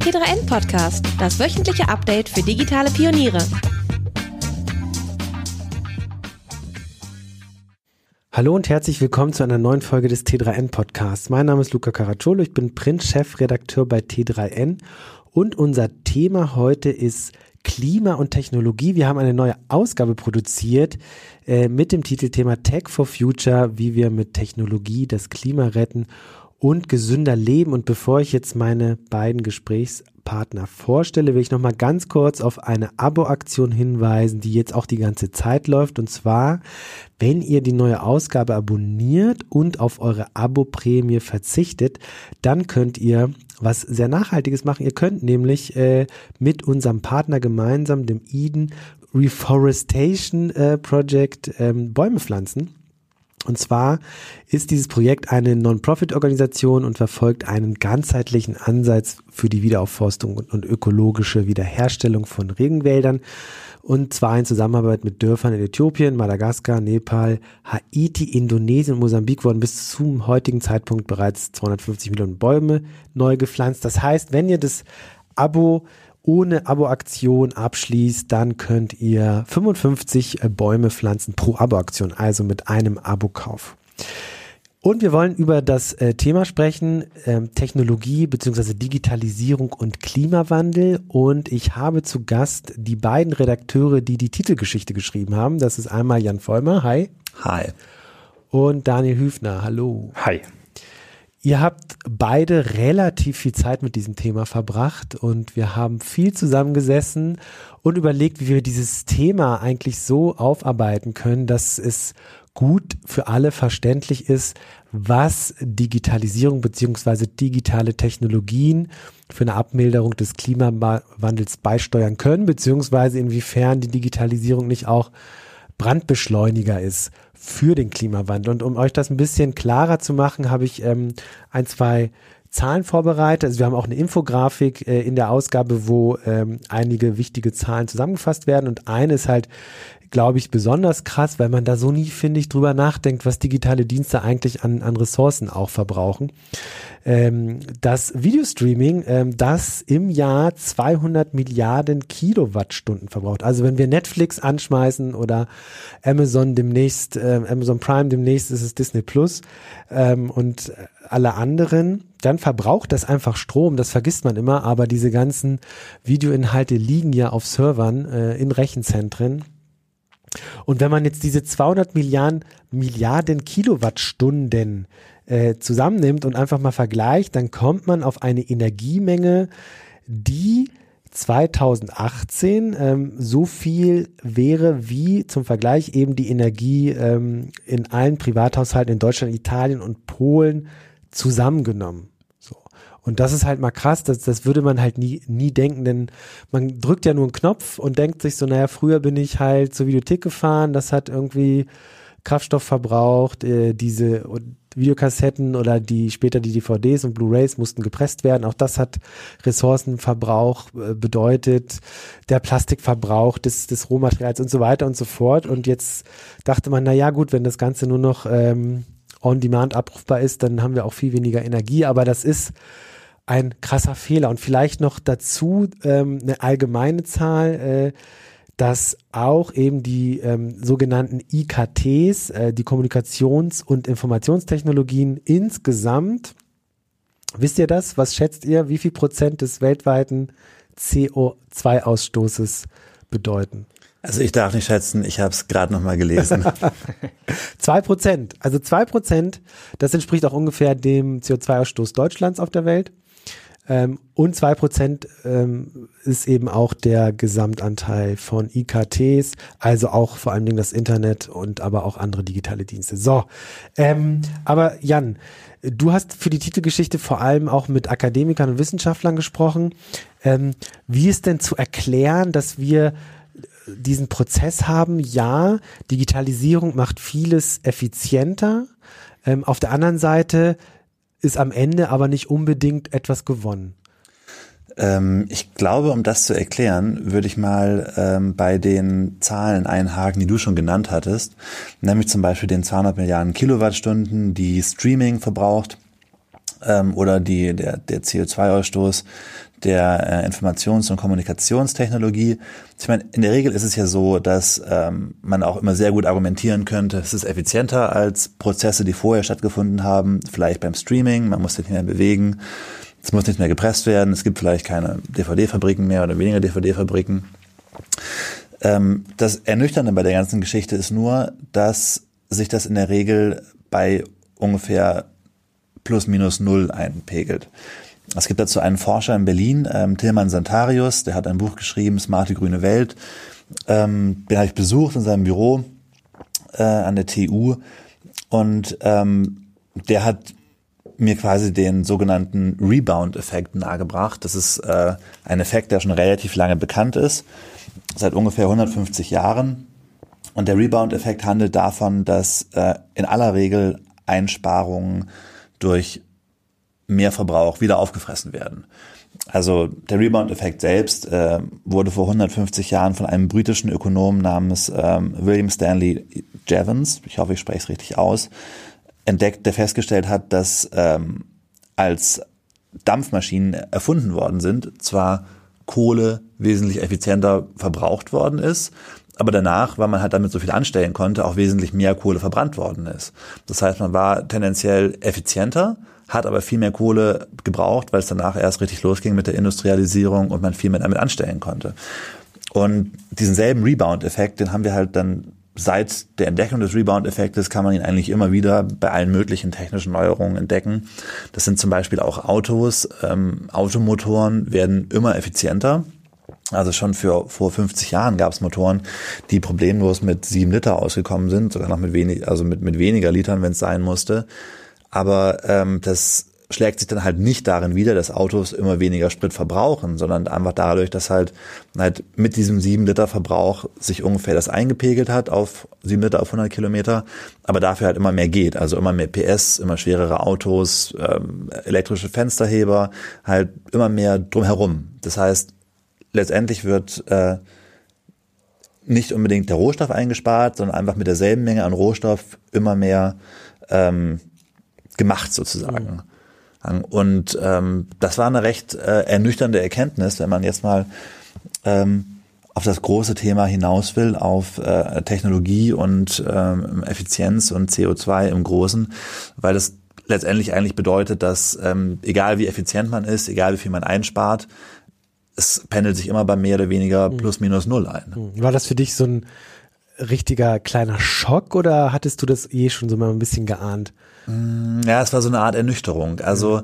T3N Podcast, das wöchentliche Update für digitale Pioniere. Hallo und herzlich willkommen zu einer neuen Folge des T3N Podcasts. Mein Name ist Luca Caracciolo, ich bin Print-Chefredakteur bei T3N und unser Thema heute ist Klima und Technologie. Wir haben eine neue Ausgabe produziert äh, mit dem Titelthema Tech for Future, wie wir mit Technologie das Klima retten und gesünder leben. Und bevor ich jetzt meine beiden Gesprächspartner vorstelle, will ich nochmal ganz kurz auf eine Abo-Aktion hinweisen, die jetzt auch die ganze Zeit läuft. Und zwar, wenn ihr die neue Ausgabe abonniert und auf eure Abo-Prämie verzichtet, dann könnt ihr was sehr Nachhaltiges machen. Ihr könnt nämlich äh, mit unserem Partner gemeinsam, dem Eden Reforestation äh, Project, ähm, Bäume pflanzen. Und zwar ist dieses Projekt eine Non-Profit-Organisation und verfolgt einen ganzheitlichen Ansatz für die Wiederaufforstung und ökologische Wiederherstellung von Regenwäldern. Und zwar in Zusammenarbeit mit Dörfern in Äthiopien, Madagaskar, Nepal, Haiti, Indonesien und Mosambik wurden bis zum heutigen Zeitpunkt bereits 250 Millionen Bäume neu gepflanzt. Das heißt, wenn ihr das Abo ohne Abo-Aktion abschließt, dann könnt ihr 55 äh, Bäume pflanzen pro Abo-Aktion, also mit einem Abo-Kauf. Und wir wollen über das äh, Thema sprechen, ähm, Technologie bzw. Digitalisierung und Klimawandel. Und ich habe zu Gast die beiden Redakteure, die die Titelgeschichte geschrieben haben. Das ist einmal Jan Vollmer, hi. Hi. Und Daniel Hüfner, hallo. Hi. Ihr habt beide relativ viel Zeit mit diesem Thema verbracht und wir haben viel zusammengesessen und überlegt, wie wir dieses Thema eigentlich so aufarbeiten können, dass es gut für alle verständlich ist, was Digitalisierung beziehungsweise digitale Technologien für eine Abmilderung des Klimawandels beisteuern können, beziehungsweise inwiefern die Digitalisierung nicht auch Brandbeschleuniger ist für den Klimawandel. Und um euch das ein bisschen klarer zu machen, habe ich ähm, ein, zwei Zahlen vorbereitet. Also wir haben auch eine Infografik äh, in der Ausgabe, wo ähm, einige wichtige Zahlen zusammengefasst werden. Und eine ist halt glaube ich, besonders krass, weil man da so nie, finde ich, drüber nachdenkt, was digitale Dienste eigentlich an, an Ressourcen auch verbrauchen. Ähm, das Videostreaming, ähm, das im Jahr 200 Milliarden Kilowattstunden verbraucht. Also wenn wir Netflix anschmeißen oder Amazon demnächst, äh, Amazon Prime demnächst ist es Disney Plus ähm, und alle anderen, dann verbraucht das einfach Strom, das vergisst man immer, aber diese ganzen Videoinhalte liegen ja auf Servern äh, in Rechenzentren und wenn man jetzt diese 200 Milliarden, Milliarden Kilowattstunden äh, zusammennimmt und einfach mal vergleicht, dann kommt man auf eine Energiemenge, die 2018 ähm, so viel wäre wie zum Vergleich eben die Energie ähm, in allen Privathaushalten in Deutschland, Italien und Polen zusammengenommen. Und das ist halt mal krass, das, das würde man halt nie, nie denken, denn man drückt ja nur einen Knopf und denkt sich so, naja, früher bin ich halt zur Videothek gefahren, das hat irgendwie Kraftstoff verbraucht, äh, diese Videokassetten oder die später die DVDs und Blu-rays mussten gepresst werden. Auch das hat Ressourcenverbrauch äh, bedeutet, der Plastikverbrauch des, des Rohmaterials und so weiter und so fort. Und jetzt dachte man, na ja, gut, wenn das Ganze nur noch ähm, on demand abrufbar ist, dann haben wir auch viel weniger Energie. Aber das ist ein krasser Fehler. Und vielleicht noch dazu ähm, eine allgemeine Zahl, äh, dass auch eben die ähm, sogenannten IKTs, äh, die Kommunikations- und Informationstechnologien insgesamt, wisst ihr das? Was schätzt ihr, wie viel Prozent des weltweiten CO2-Ausstoßes bedeuten? Also ich darf nicht schätzen, ich habe es gerade nochmal gelesen. zwei Prozent, also zwei Prozent, das entspricht auch ungefähr dem CO2-Ausstoß Deutschlands auf der Welt. Ähm, und zwei Prozent ähm, ist eben auch der Gesamtanteil von IKTs, also auch vor allen Dingen das Internet und aber auch andere digitale Dienste. So, ähm, aber Jan, du hast für die Titelgeschichte vor allem auch mit Akademikern und Wissenschaftlern gesprochen. Ähm, wie ist denn zu erklären, dass wir diesen Prozess haben, ja, Digitalisierung macht vieles effizienter. Ähm, auf der anderen Seite ist am Ende aber nicht unbedingt etwas gewonnen. Ähm, ich glaube, um das zu erklären, würde ich mal ähm, bei den Zahlen einhaken, die du schon genannt hattest, nämlich zum Beispiel den 200 Milliarden Kilowattstunden, die Streaming verbraucht. Ähm, oder die, der, der CO2-Ausstoß der äh, Informations- und Kommunikationstechnologie. Ich meine, in der Regel ist es ja so, dass ähm, man auch immer sehr gut argumentieren könnte, es ist effizienter als Prozesse, die vorher stattgefunden haben, vielleicht beim Streaming, man muss sich nicht mehr bewegen, es muss nicht mehr gepresst werden, es gibt vielleicht keine DVD-Fabriken mehr oder weniger DVD-Fabriken. Ähm, das Ernüchternde bei der ganzen Geschichte ist nur, dass sich das in der Regel bei ungefähr plus minus null einpegelt. Es gibt dazu einen Forscher in Berlin, ähm, Tilman Santarius, der hat ein Buch geschrieben, Smarte grüne Welt. Ähm, den habe ich besucht in seinem Büro äh, an der TU und ähm, der hat mir quasi den sogenannten Rebound-Effekt nahegebracht. Das ist äh, ein Effekt, der schon relativ lange bekannt ist, seit ungefähr 150 Jahren. Und der Rebound-Effekt handelt davon, dass äh, in aller Regel Einsparungen durch Mehrverbrauch wieder aufgefressen werden. Also der Rebound-Effekt selbst äh, wurde vor 150 Jahren von einem britischen Ökonomen namens ähm, William Stanley Jevons, ich hoffe, ich spreche es richtig aus, entdeckt, der festgestellt hat, dass ähm, als Dampfmaschinen erfunden worden sind, zwar Kohle wesentlich effizienter verbraucht worden ist, aber danach, weil man halt damit so viel anstellen konnte, auch wesentlich mehr Kohle verbrannt worden ist. Das heißt, man war tendenziell effizienter, hat aber viel mehr Kohle gebraucht, weil es danach erst richtig losging mit der Industrialisierung und man viel mehr damit anstellen konnte. Und diesen selben Rebound-Effekt, den haben wir halt dann seit der Entdeckung des Rebound-Effektes kann man ihn eigentlich immer wieder bei allen möglichen technischen Neuerungen entdecken. Das sind zum Beispiel auch Autos. Ähm, Automotoren werden immer effizienter. Also schon für vor 50 Jahren gab es Motoren, die problemlos mit sieben Liter ausgekommen sind, sogar noch mit wenig, also mit, mit weniger Litern, wenn es sein musste. Aber ähm, das schlägt sich dann halt nicht darin wieder, dass Autos immer weniger Sprit verbrauchen, sondern einfach dadurch, dass halt, halt mit diesem 7 Liter Verbrauch sich ungefähr das eingepegelt hat auf 7 Liter auf 100 Kilometer, aber dafür halt immer mehr geht. Also immer mehr PS, immer schwerere Autos, ähm, elektrische Fensterheber, halt immer mehr drumherum. Das heißt, letztendlich wird äh, nicht unbedingt der Rohstoff eingespart, sondern einfach mit derselben Menge an Rohstoff immer mehr ähm, gemacht sozusagen. Mhm. Und ähm, das war eine recht äh, ernüchternde Erkenntnis, wenn man jetzt mal ähm, auf das große Thema hinaus will, auf äh, Technologie und ähm, Effizienz und CO2 im Großen, weil das letztendlich eigentlich bedeutet, dass ähm, egal wie effizient man ist, egal wie viel man einspart, es pendelt sich immer bei mehr oder weniger mhm. plus minus null ein. Mhm. War das für dich so ein richtiger kleiner Schock oder hattest du das eh schon so mal ein bisschen geahnt? Mm, ja, es war so eine Art Ernüchterung. Also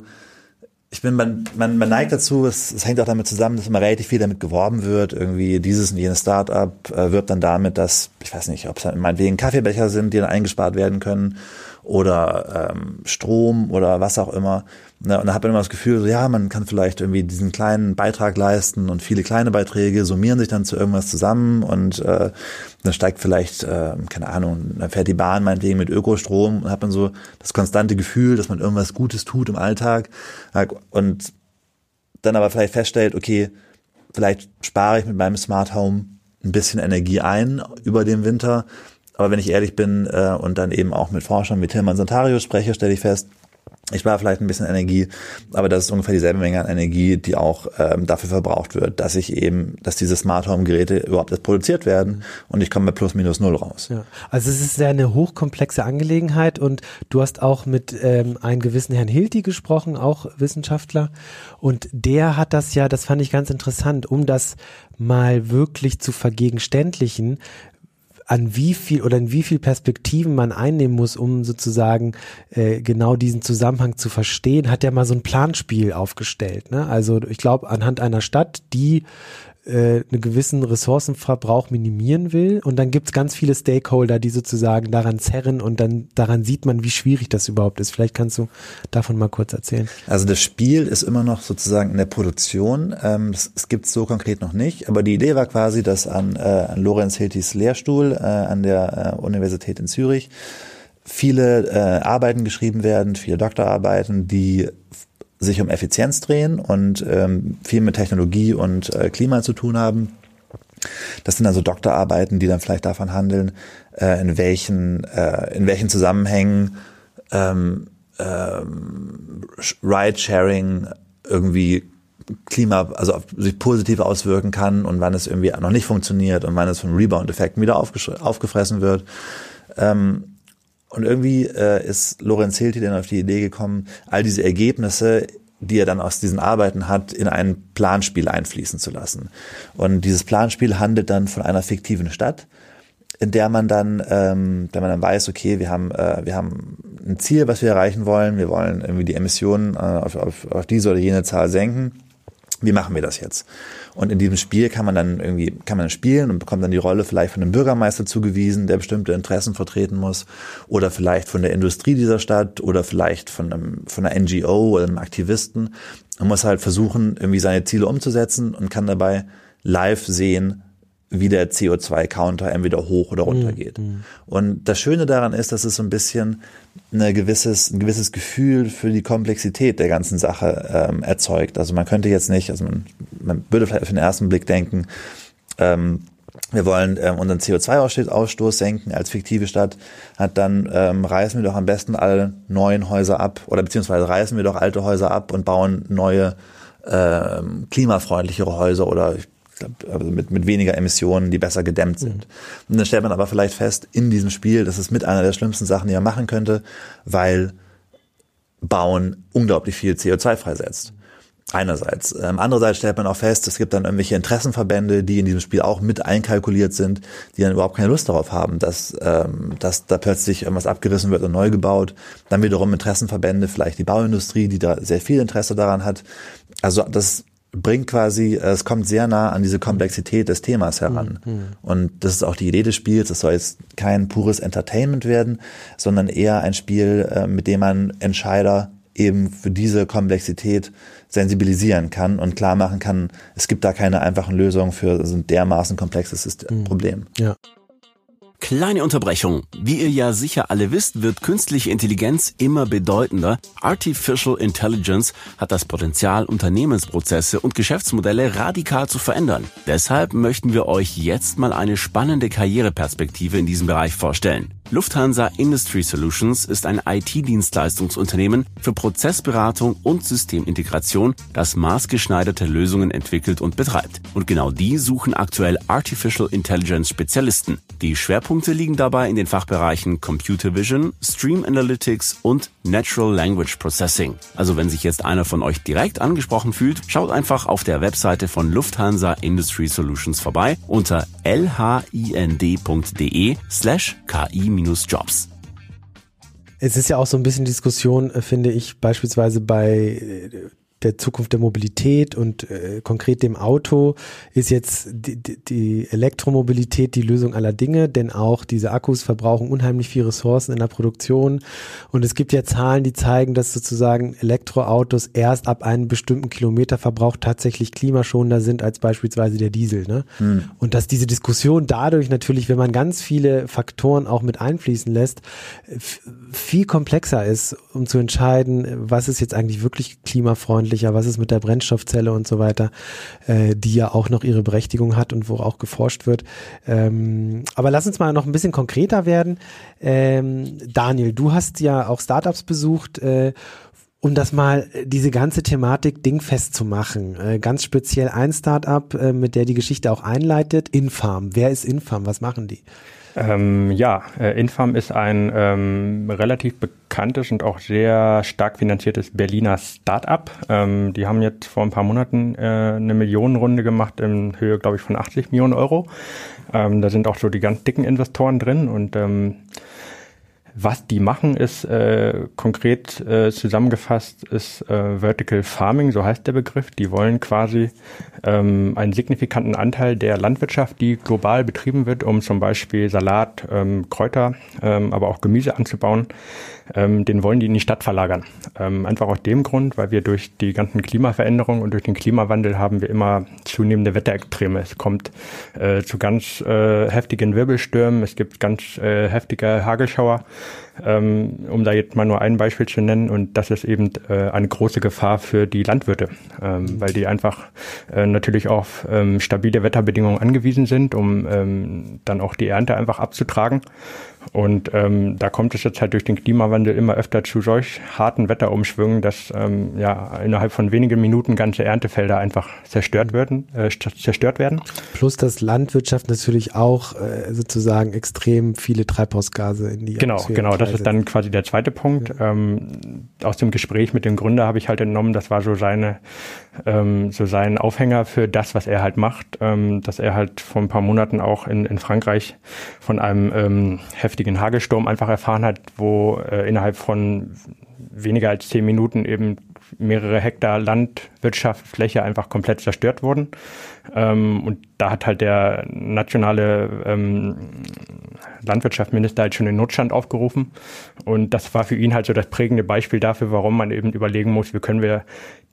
ich bin, man, man, man neigt dazu, es, es hängt auch damit zusammen, dass immer relativ viel damit geworben wird. Irgendwie dieses und jenes Startup äh, wirbt dann damit, dass, ich weiß nicht, ob es meinetwegen Kaffeebecher sind, die dann eingespart werden können oder ähm, Strom oder was auch immer. Ne, und da hat man immer das Gefühl, so, ja, man kann vielleicht irgendwie diesen kleinen Beitrag leisten und viele kleine Beiträge summieren sich dann zu irgendwas zusammen und äh, dann steigt vielleicht, äh, keine Ahnung, dann fährt die Bahn meinetwegen mit Ökostrom und hat man so das konstante Gefühl, dass man irgendwas Gutes tut im Alltag. Und dann aber vielleicht feststellt, okay, vielleicht spare ich mit meinem Smart Home ein bisschen Energie ein über den Winter, aber wenn ich ehrlich bin äh, und dann eben auch mit Forschern wie Tilman Santario spreche, stelle ich fest, ich spare vielleicht ein bisschen Energie, aber das ist ungefähr dieselbe Menge an Energie, die auch ähm, dafür verbraucht wird, dass ich eben, dass diese Smart Home Geräte überhaupt erst produziert werden und ich komme bei plus minus null raus. Ja. Also es ist sehr eine hochkomplexe Angelegenheit und du hast auch mit ähm, einem gewissen Herrn Hilti gesprochen, auch Wissenschaftler und der hat das ja, das fand ich ganz interessant, um das mal wirklich zu vergegenständlichen, an wie viel oder in wie viel Perspektiven man einnehmen muss, um sozusagen äh, genau diesen Zusammenhang zu verstehen, hat er mal so ein Planspiel aufgestellt. Ne? Also ich glaube, anhand einer Stadt, die äh, einen gewissen Ressourcenverbrauch minimieren will. Und dann gibt's ganz viele Stakeholder, die sozusagen daran zerren und dann daran sieht man, wie schwierig das überhaupt ist. Vielleicht kannst du davon mal kurz erzählen. Also das Spiel ist immer noch sozusagen in der Produktion. Ähm, das, es gibt so konkret noch nicht, aber die Idee war quasi, dass an, äh, an Lorenz Hiltis Lehrstuhl äh, an der äh, Universität in Zürich viele äh, Arbeiten geschrieben werden, viele Doktorarbeiten, die sich um Effizienz drehen und ähm, viel mit Technologie und äh, Klima zu tun haben. Das sind also Doktorarbeiten, die dann vielleicht davon handeln, äh, in welchen, äh, in welchen Zusammenhängen ähm, ähm, Ride-Sharing irgendwie Klima, also sich positiv auswirken kann und wann es irgendwie noch nicht funktioniert und wann es von Rebound-Effekten wieder aufgefressen wird. Ähm, und irgendwie äh, ist Lorenz Hilti dann auf die Idee gekommen, all diese Ergebnisse, die er dann aus diesen Arbeiten hat, in ein Planspiel einfließen zu lassen. Und dieses Planspiel handelt dann von einer fiktiven Stadt, in der man dann, ähm, wenn man dann weiß, okay, wir haben, äh, wir haben ein Ziel, was wir erreichen wollen, wir wollen irgendwie die Emissionen äh, auf, auf, auf diese oder jene Zahl senken wie machen wir das jetzt? Und in diesem Spiel kann man dann irgendwie, kann man spielen und bekommt dann die Rolle vielleicht von einem Bürgermeister zugewiesen, der bestimmte Interessen vertreten muss, oder vielleicht von der Industrie dieser Stadt oder vielleicht von einem, von einer NGO oder einem Aktivisten und muss halt versuchen, irgendwie seine Ziele umzusetzen und kann dabei live sehen, wie der CO2-Counter entweder hoch oder runter mhm. geht. Mhm. Und das Schöne daran ist, dass es so ein bisschen eine gewisses, ein gewisses Gefühl für die Komplexität der ganzen Sache ähm, erzeugt. Also man könnte jetzt nicht, also man, man würde vielleicht auf den ersten Blick denken, ähm, wir wollen ähm, unseren CO2-Ausstoß senken als fiktive Stadt, hat dann ähm, reißen wir doch am besten alle neuen Häuser ab oder beziehungsweise reißen wir doch alte Häuser ab und bauen neue ähm, klimafreundlichere Häuser oder ich also mit, mit weniger Emissionen, die besser gedämmt sind. Mhm. Und dann stellt man aber vielleicht fest, in diesem Spiel, das ist mit einer der schlimmsten Sachen, die man machen könnte, weil Bauen unglaublich viel CO2 freisetzt. Einerseits. Ähm, andererseits stellt man auch fest, es gibt dann irgendwelche Interessenverbände, die in diesem Spiel auch mit einkalkuliert sind, die dann überhaupt keine Lust darauf haben, dass, ähm, dass da plötzlich irgendwas abgerissen wird und neu gebaut. Dann wiederum Interessenverbände, vielleicht die Bauindustrie, die da sehr viel Interesse daran hat. Also das bringt quasi, äh, es kommt sehr nah an diese Komplexität des Themas heran. Mhm. Und das ist auch die Idee des Spiels. Es soll jetzt kein pures Entertainment werden, sondern eher ein Spiel, äh, mit dem man Entscheider eben für diese Komplexität sensibilisieren kann und klar machen kann, es gibt da keine einfachen Lösungen für so ein dermaßen komplexes mhm. Problem. Ja. Kleine Unterbrechung. Wie ihr ja sicher alle wisst, wird künstliche Intelligenz immer bedeutender. Artificial Intelligence hat das Potenzial, Unternehmensprozesse und Geschäftsmodelle radikal zu verändern. Deshalb möchten wir euch jetzt mal eine spannende Karriereperspektive in diesem Bereich vorstellen. Lufthansa Industry Solutions ist ein IT-Dienstleistungsunternehmen für Prozessberatung und Systemintegration, das maßgeschneiderte Lösungen entwickelt und betreibt. Und genau die suchen aktuell Artificial Intelligence Spezialisten. Die Schwerpunkte liegen dabei in den Fachbereichen Computer Vision, Stream Analytics und Natural Language Processing. Also wenn sich jetzt einer von euch direkt angesprochen fühlt, schaut einfach auf der Webseite von Lufthansa Industry Solutions vorbei unter lhind.de slash ki-jobs. Es ist ja auch so ein bisschen Diskussion, äh, finde ich, beispielsweise bei äh, der Zukunft der Mobilität und äh, konkret dem Auto ist jetzt die, die Elektromobilität die Lösung aller Dinge, denn auch diese Akkus verbrauchen unheimlich viel Ressourcen in der Produktion und es gibt ja Zahlen, die zeigen, dass sozusagen Elektroautos erst ab einem bestimmten Kilometerverbrauch tatsächlich klimaschonender sind als beispielsweise der Diesel. Ne? Hm. Und dass diese Diskussion dadurch natürlich, wenn man ganz viele Faktoren auch mit einfließen lässt, viel komplexer ist, um zu entscheiden, was ist jetzt eigentlich wirklich klimafreundlich freundlicher, was ist mit der Brennstoffzelle und so weiter, äh, die ja auch noch ihre Berechtigung hat und wo auch geforscht wird. Ähm, aber lass uns mal noch ein bisschen konkreter werden. Ähm, Daniel, du hast ja auch Startups besucht. Äh, um das mal äh, diese ganze Thematik dingfest zu machen. Äh, ganz speziell ein Startup, äh, mit der die Geschichte auch einleitet, Infarm. Wer ist Infarm? Was machen die? Ähm, ja, äh, Infam ist ein ähm, relativ bekanntes und auch sehr stark finanziertes Berliner Start-up. Ähm, die haben jetzt vor ein paar Monaten äh, eine Millionenrunde gemacht in Höhe, glaube ich, von 80 Millionen Euro. Ähm, da sind auch so die ganz dicken Investoren drin und ähm, was die machen, ist äh, konkret äh, zusammengefasst, ist äh, Vertical Farming, so heißt der Begriff. Die wollen quasi ähm, einen signifikanten Anteil der Landwirtschaft, die global betrieben wird, um zum Beispiel Salat, ähm, Kräuter, ähm, aber auch Gemüse anzubauen, ähm, den wollen die in die Stadt verlagern. Ähm, einfach aus dem Grund, weil wir durch die ganzen Klimaveränderungen und durch den Klimawandel haben wir immer zunehmende Wetterextreme. Es kommt äh, zu ganz äh, heftigen Wirbelstürmen, es gibt ganz äh, heftige Hagelschauer. Ähm, um da jetzt mal nur ein Beispiel zu nennen. Und das ist eben äh, eine große Gefahr für die Landwirte, ähm, weil die einfach äh, natürlich auf ähm, stabile Wetterbedingungen angewiesen sind, um ähm, dann auch die Ernte einfach abzutragen. Und ähm, da kommt es jetzt halt durch den Klimawandel immer öfter zu solch harten Wetterumschwüngen, dass ähm, ja innerhalb von wenigen Minuten ganze Erntefelder einfach zerstört werden, äh, zerstört werden. Plus, dass Landwirtschaft natürlich auch äh, sozusagen extrem viele Treibhausgase in die Genau, Atmosphäre genau. Das ist dann quasi der zweite Punkt. Ja. Ähm, aus dem Gespräch mit dem Gründer habe ich halt entnommen, das war so seine ähm, so sein Aufhänger für das, was er halt macht, ähm, dass er halt vor ein paar Monaten auch in, in Frankreich von einem ähm, heftigen Hagelsturm einfach erfahren hat, wo äh, innerhalb von weniger als zehn Minuten eben mehrere Hektar Landwirtschaftsfläche einfach komplett zerstört wurden. Ähm, und da hat halt der nationale ähm, Landwirtschaftsminister halt schon den Notstand aufgerufen. Und das war für ihn halt so das prägende Beispiel dafür, warum man eben überlegen muss, wie können wir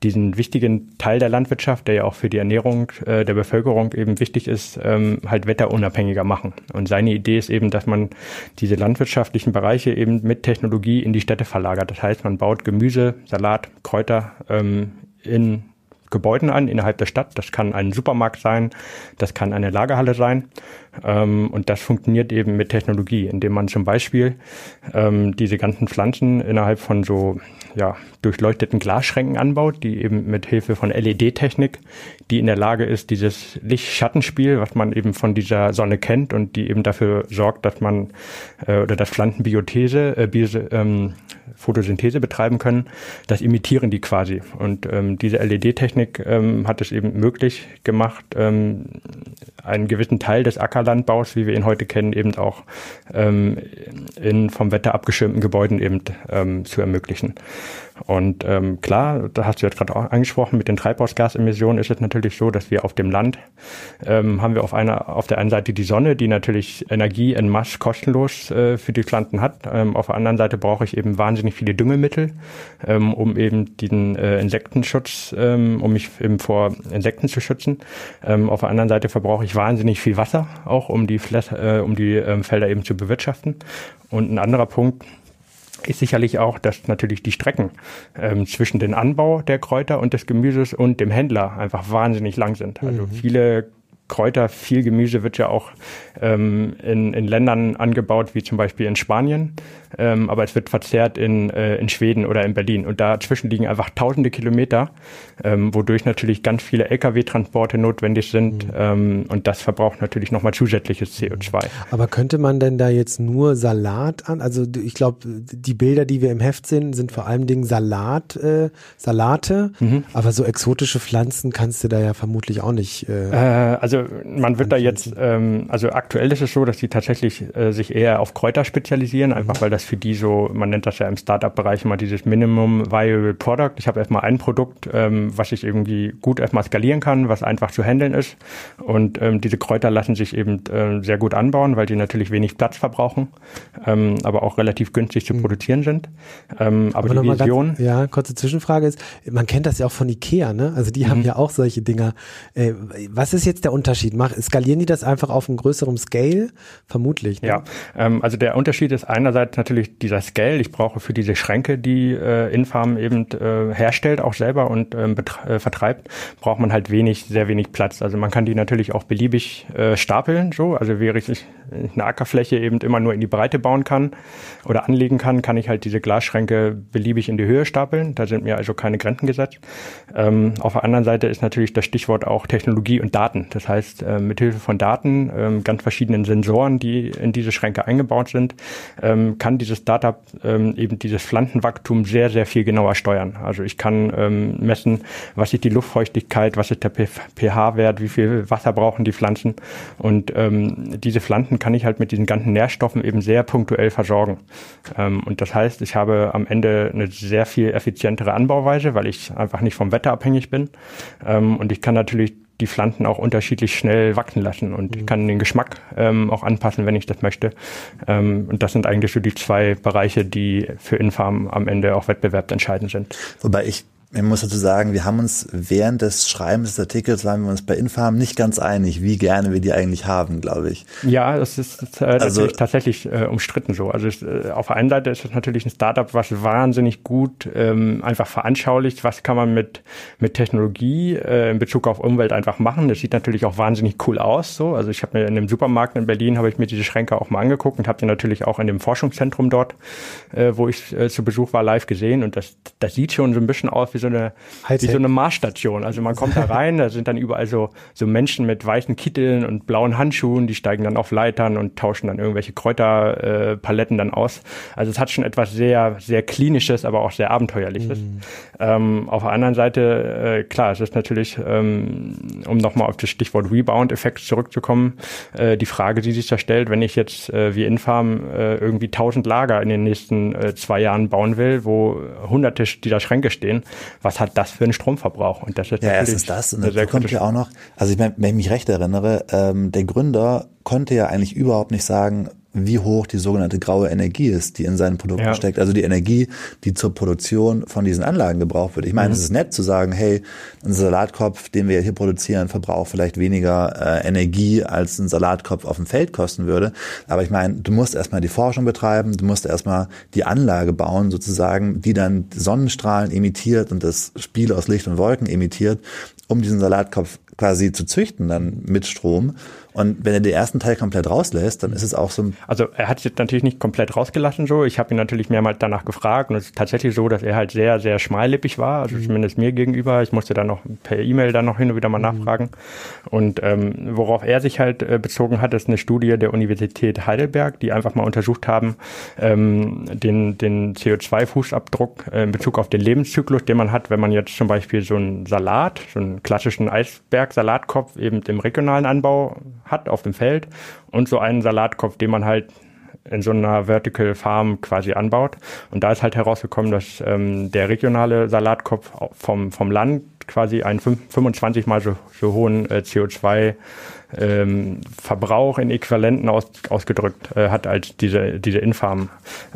diesen wichtigen Teil der Landwirtschaft, der ja auch für die Ernährung äh, der Bevölkerung eben wichtig ist, ähm, halt wetterunabhängiger machen. Und seine Idee ist eben, dass man diese landwirtschaftlichen Bereiche eben mit Technologie in die Städte verlagert. Das heißt, man baut Gemüse, Salat, Kräuter ähm, in Gebäuden an innerhalb der Stadt. Das kann ein Supermarkt sein, das kann eine Lagerhalle sein. Ähm, und das funktioniert eben mit Technologie, indem man zum Beispiel ähm, diese ganzen Pflanzen innerhalb von so ja, durchleuchteten Glasschränken anbaut, die eben mit Hilfe von LED-Technik, die in der Lage ist, dieses Licht-Schattenspiel, was man eben von dieser Sonne kennt und die eben dafür sorgt, dass man äh, oder dass Pflanzen Biothese, äh, Bio, ähm, Photosynthese betreiben können, das imitieren die quasi. Und ähm, diese LED-Technik ähm, hat es eben möglich gemacht, ähm, einen gewissen Teil des Ackerlandbaus, wie wir ihn heute kennen, eben auch ähm, in vom Wetter abgeschirmten Gebäuden eben ähm, zu ermöglichen. Und ähm, klar, da hast du jetzt gerade auch angesprochen, mit den Treibhausgasemissionen ist es natürlich so, dass wir auf dem Land ähm, haben wir auf einer auf der einen Seite die Sonne, die natürlich Energie en masse kostenlos äh, für die Pflanzen hat. Ähm, auf der anderen Seite brauche ich eben wahnsinnig viele Düngemittel, ähm, um eben diesen äh, Insektenschutz, ähm, um mich eben vor Insekten zu schützen. Ähm, auf der anderen Seite verbrauche ich wahnsinnig viel Wasser, auch um die, Fläche, äh, um die ähm, Felder eben zu bewirtschaften. Und ein anderer Punkt, ist sicherlich auch, dass natürlich die Strecken ähm, zwischen dem Anbau der Kräuter und des Gemüses und dem Händler einfach wahnsinnig lang sind. Also mhm. viele Kräuter, viel Gemüse wird ja auch ähm, in, in Ländern angebaut, wie zum Beispiel in Spanien, ähm, aber es wird verzehrt in, äh, in Schweden oder in Berlin. Und dazwischen liegen einfach tausende Kilometer, ähm, wodurch natürlich ganz viele Lkw-Transporte notwendig sind. Mhm. Ähm, und das verbraucht natürlich nochmal zusätzliches CO2. Aber könnte man denn da jetzt nur Salat an? Also ich glaube, die Bilder, die wir im Heft sehen, sind vor allem Dingen Salat, äh, Salate, mhm. aber so exotische Pflanzen kannst du da ja vermutlich auch nicht. Äh, äh also also man wird da jetzt, ähm, also aktuell ist es so, dass die tatsächlich äh, sich eher auf Kräuter spezialisieren, einfach weil das für die so, man nennt das ja im Startup-Bereich immer dieses Minimum Viable Product. Ich habe erstmal ein Produkt, ähm, was ich irgendwie gut erstmal skalieren kann, was einfach zu handeln ist. Und ähm, diese Kräuter lassen sich eben äh, sehr gut anbauen, weil die natürlich wenig Platz verbrauchen, ähm, aber auch relativ günstig zu mhm. produzieren sind. Ähm, aber, aber die Vision. Ganz, ja, kurze Zwischenfrage ist, man kennt das ja auch von Ikea, ne? Also die mhm. haben ja auch solche Dinger. Äh, was ist jetzt der Unterschied? Unterschied? Mach, skalieren die das einfach auf einem größeren Scale? Vermutlich. Ne? Ja, ähm, also der Unterschied ist einerseits natürlich dieser Scale. Ich brauche für diese Schränke, die äh, Infarm eben äh, herstellt, auch selber und ähm, äh, vertreibt, braucht man halt wenig, sehr wenig Platz. Also man kann die natürlich auch beliebig äh, stapeln, so. Also wäre ich eine Ackerfläche eben immer nur in die Breite bauen kann oder anlegen kann, kann ich halt diese Glasschränke beliebig in die Höhe stapeln. Da sind mir also keine Grenzen gesetzt. Ähm, auf der anderen Seite ist natürlich das Stichwort auch Technologie und Daten. Das heißt, äh, mithilfe von Daten, äh, ganz verschiedenen Sensoren, die in diese Schränke eingebaut sind, ähm, kann dieses Startup ähm, eben dieses Pflanzenwachstum sehr, sehr viel genauer steuern. Also ich kann ähm, messen, was ist die Luftfeuchtigkeit, was ist der pH-Wert, wie viel Wasser brauchen die Pflanzen und ähm, diese Pflanzen kann ich halt mit diesen ganzen Nährstoffen eben sehr punktuell versorgen. Ähm, und das heißt, ich habe am Ende eine sehr viel effizientere Anbauweise, weil ich einfach nicht vom Wetter abhängig bin. Ähm, und ich kann natürlich die Pflanzen auch unterschiedlich schnell wachsen lassen und ich mhm. kann den Geschmack ähm, auch anpassen, wenn ich das möchte. Ähm, und das sind eigentlich so die zwei Bereiche, die für Infarm am Ende auch wettbewerbsentscheidend sind. Wobei ich man muss dazu sagen, wir haben uns während des Schreibens des Artikels waren wir uns bei Infarm nicht ganz einig, wie gerne wir die eigentlich haben, glaube ich. Ja, das ist äh, also, tatsächlich äh, umstritten so. Also äh, auf der einen Seite ist es natürlich ein Startup, was wahnsinnig gut ähm, einfach veranschaulicht, was kann man mit mit Technologie äh, in Bezug auf Umwelt einfach machen. Das sieht natürlich auch wahnsinnig cool aus. So, also ich habe mir in dem Supermarkt in Berlin habe ich mir diese Schränke auch mal angeguckt und habe die natürlich auch in dem Forschungszentrum dort, äh, wo ich äh, zu Besuch war, live gesehen und das das sieht schon so ein bisschen aus wie so eine, wie so eine Marsstation. Also man kommt da rein, da sind dann überall so, so Menschen mit weißen Kitteln und blauen Handschuhen, die steigen dann auf Leitern und tauschen dann irgendwelche Kräuterpaletten äh, dann aus. Also es hat schon etwas sehr, sehr klinisches, aber auch sehr abenteuerliches. Mhm. Ähm, auf der anderen Seite, äh, klar, es ist natürlich, ähm, um nochmal auf das Stichwort Rebound-Effekt zurückzukommen, äh, die Frage, die sich da stellt, wenn ich jetzt äh, wie Infarm äh, irgendwie 1000 Lager in den nächsten äh, zwei Jahren bauen will, wo hunderte dieser Schränke stehen, was hat das für einen Stromverbrauch? Und das ist ja, erstens das und dazu kommt ja auch noch, also ich meine, wenn ich mich recht erinnere, ähm, der Gründer konnte ja eigentlich überhaupt nicht sagen, wie hoch die sogenannte graue Energie ist, die in seinen Produkten ja. steckt. Also die Energie, die zur Produktion von diesen Anlagen gebraucht wird. Ich meine, mhm. es ist nett zu sagen, hey, ein Salatkopf, den wir hier produzieren, verbraucht vielleicht weniger äh, Energie, als ein Salatkopf auf dem Feld kosten würde. Aber ich meine, du musst erstmal die Forschung betreiben, du musst erstmal die Anlage bauen, sozusagen, die dann Sonnenstrahlen emittiert und das Spiel aus Licht und Wolken emittiert, um diesen Salatkopf quasi zu züchten dann mit Strom. Und wenn er den ersten Teil komplett rauslässt, dann ist es auch so. Also er hat es jetzt natürlich nicht komplett rausgelassen so. Ich habe ihn natürlich mehrmals danach gefragt und es ist tatsächlich so, dass er halt sehr, sehr schmallippig war, also mhm. zumindest mir gegenüber. Ich musste dann noch per E-Mail dann noch hin und wieder mal mhm. nachfragen. Und ähm, worauf er sich halt äh, bezogen hat, ist eine Studie der Universität Heidelberg, die einfach mal untersucht haben, ähm, den, den CO2-Fußabdruck äh, in Bezug auf den Lebenszyklus, den man hat, wenn man jetzt zum Beispiel so einen Salat, so einen klassischen Eisberg-Salatkopf eben im regionalen Anbau hat auf dem Feld und so einen Salatkopf, den man halt in so einer Vertical Farm quasi anbaut. Und da ist halt herausgekommen, dass ähm, der regionale Salatkopf vom, vom Land quasi einen 25 mal so, so hohen äh, CO2 ähm, in Äquivalenten aus, ausgedrückt äh, hat als diese, diese infarmen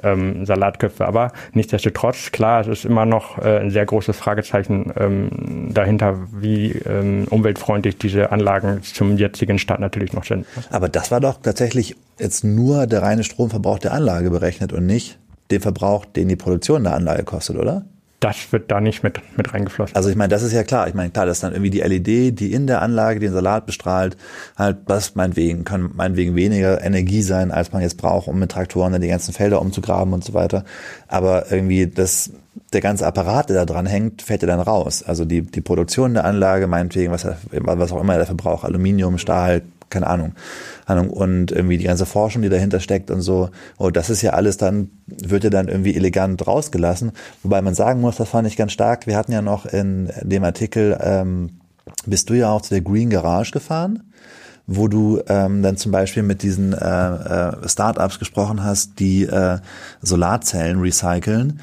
ähm, Salatköpfe. Aber nichtsdestotrotz, klar, es ist immer noch äh, ein sehr großes Fragezeichen ähm, dahinter, wie ähm, umweltfreundlich diese Anlagen zum jetzigen Stand natürlich noch sind. Aber das war doch tatsächlich jetzt nur der reine Stromverbrauch der Anlage berechnet und nicht den Verbrauch, den die Produktion der Anlage kostet, oder? Das wird da nicht mit, mit reingeflossen. Also ich meine, das ist ja klar. Ich meine, klar, das ist dann irgendwie die LED, die in der Anlage den Salat bestrahlt, halt, was meinetwegen, kann meinetwegen weniger Energie sein, als man jetzt braucht, um mit Traktoren dann die ganzen Felder umzugraben und so weiter. Aber irgendwie das, der ganze Apparat, der da dran hängt, fällt ja dann raus. Also die, die Produktion der Anlage, meinetwegen, was, was auch immer der Verbrauch, Aluminium, Stahl, keine Ahnung. Ahnung. Und irgendwie die ganze Forschung, die dahinter steckt und so. Oh, das ist ja alles dann, wird ja dann irgendwie elegant rausgelassen. Wobei man sagen muss, das fand ich ganz stark. Wir hatten ja noch in dem Artikel, ähm, bist du ja auch zu der Green Garage gefahren? wo du ähm, dann zum Beispiel mit diesen äh, äh, Startups gesprochen hast, die äh, Solarzellen recyceln.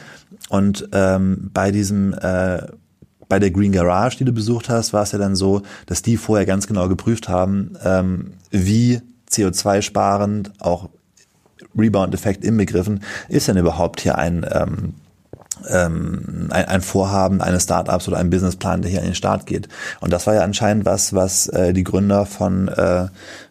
Und ähm, bei diesem äh, bei der Green Garage, die du besucht hast, war es ja dann so, dass die vorher ganz genau geprüft haben, ähm, wie CO2-sparend, auch Rebound-Effekt inbegriffen, ist denn überhaupt hier ein, ähm, ähm, ein, ein Vorhaben eines Startups oder ein Businessplan, der hier an den Start geht. Und das war ja anscheinend was, was äh, die Gründer von äh,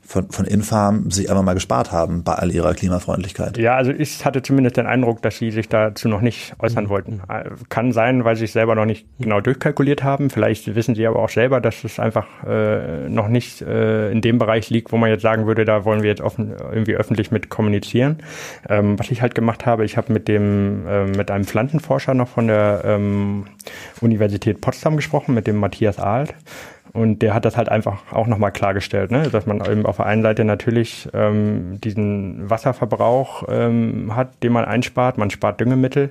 von, von Infarm sich einfach mal gespart haben bei all ihrer Klimafreundlichkeit. Ja, also ich hatte zumindest den Eindruck, dass sie sich dazu noch nicht äußern mhm. wollten. Äh, kann sein, weil sie es selber noch nicht genau durchkalkuliert haben. Vielleicht wissen sie aber auch selber, dass es einfach äh, noch nicht äh, in dem Bereich liegt, wo man jetzt sagen würde, da wollen wir jetzt offen, irgendwie öffentlich mit kommunizieren. Ähm, was ich halt gemacht habe, ich habe mit dem äh, mit einem Pflanzenforscher noch von der ähm, Universität Potsdam gesprochen, mit dem Matthias Ahlt. Und der hat das halt einfach auch nochmal klargestellt, ne? dass man eben auf der einen Seite natürlich ähm, diesen Wasserverbrauch ähm, hat, den man einspart, man spart Düngemittel.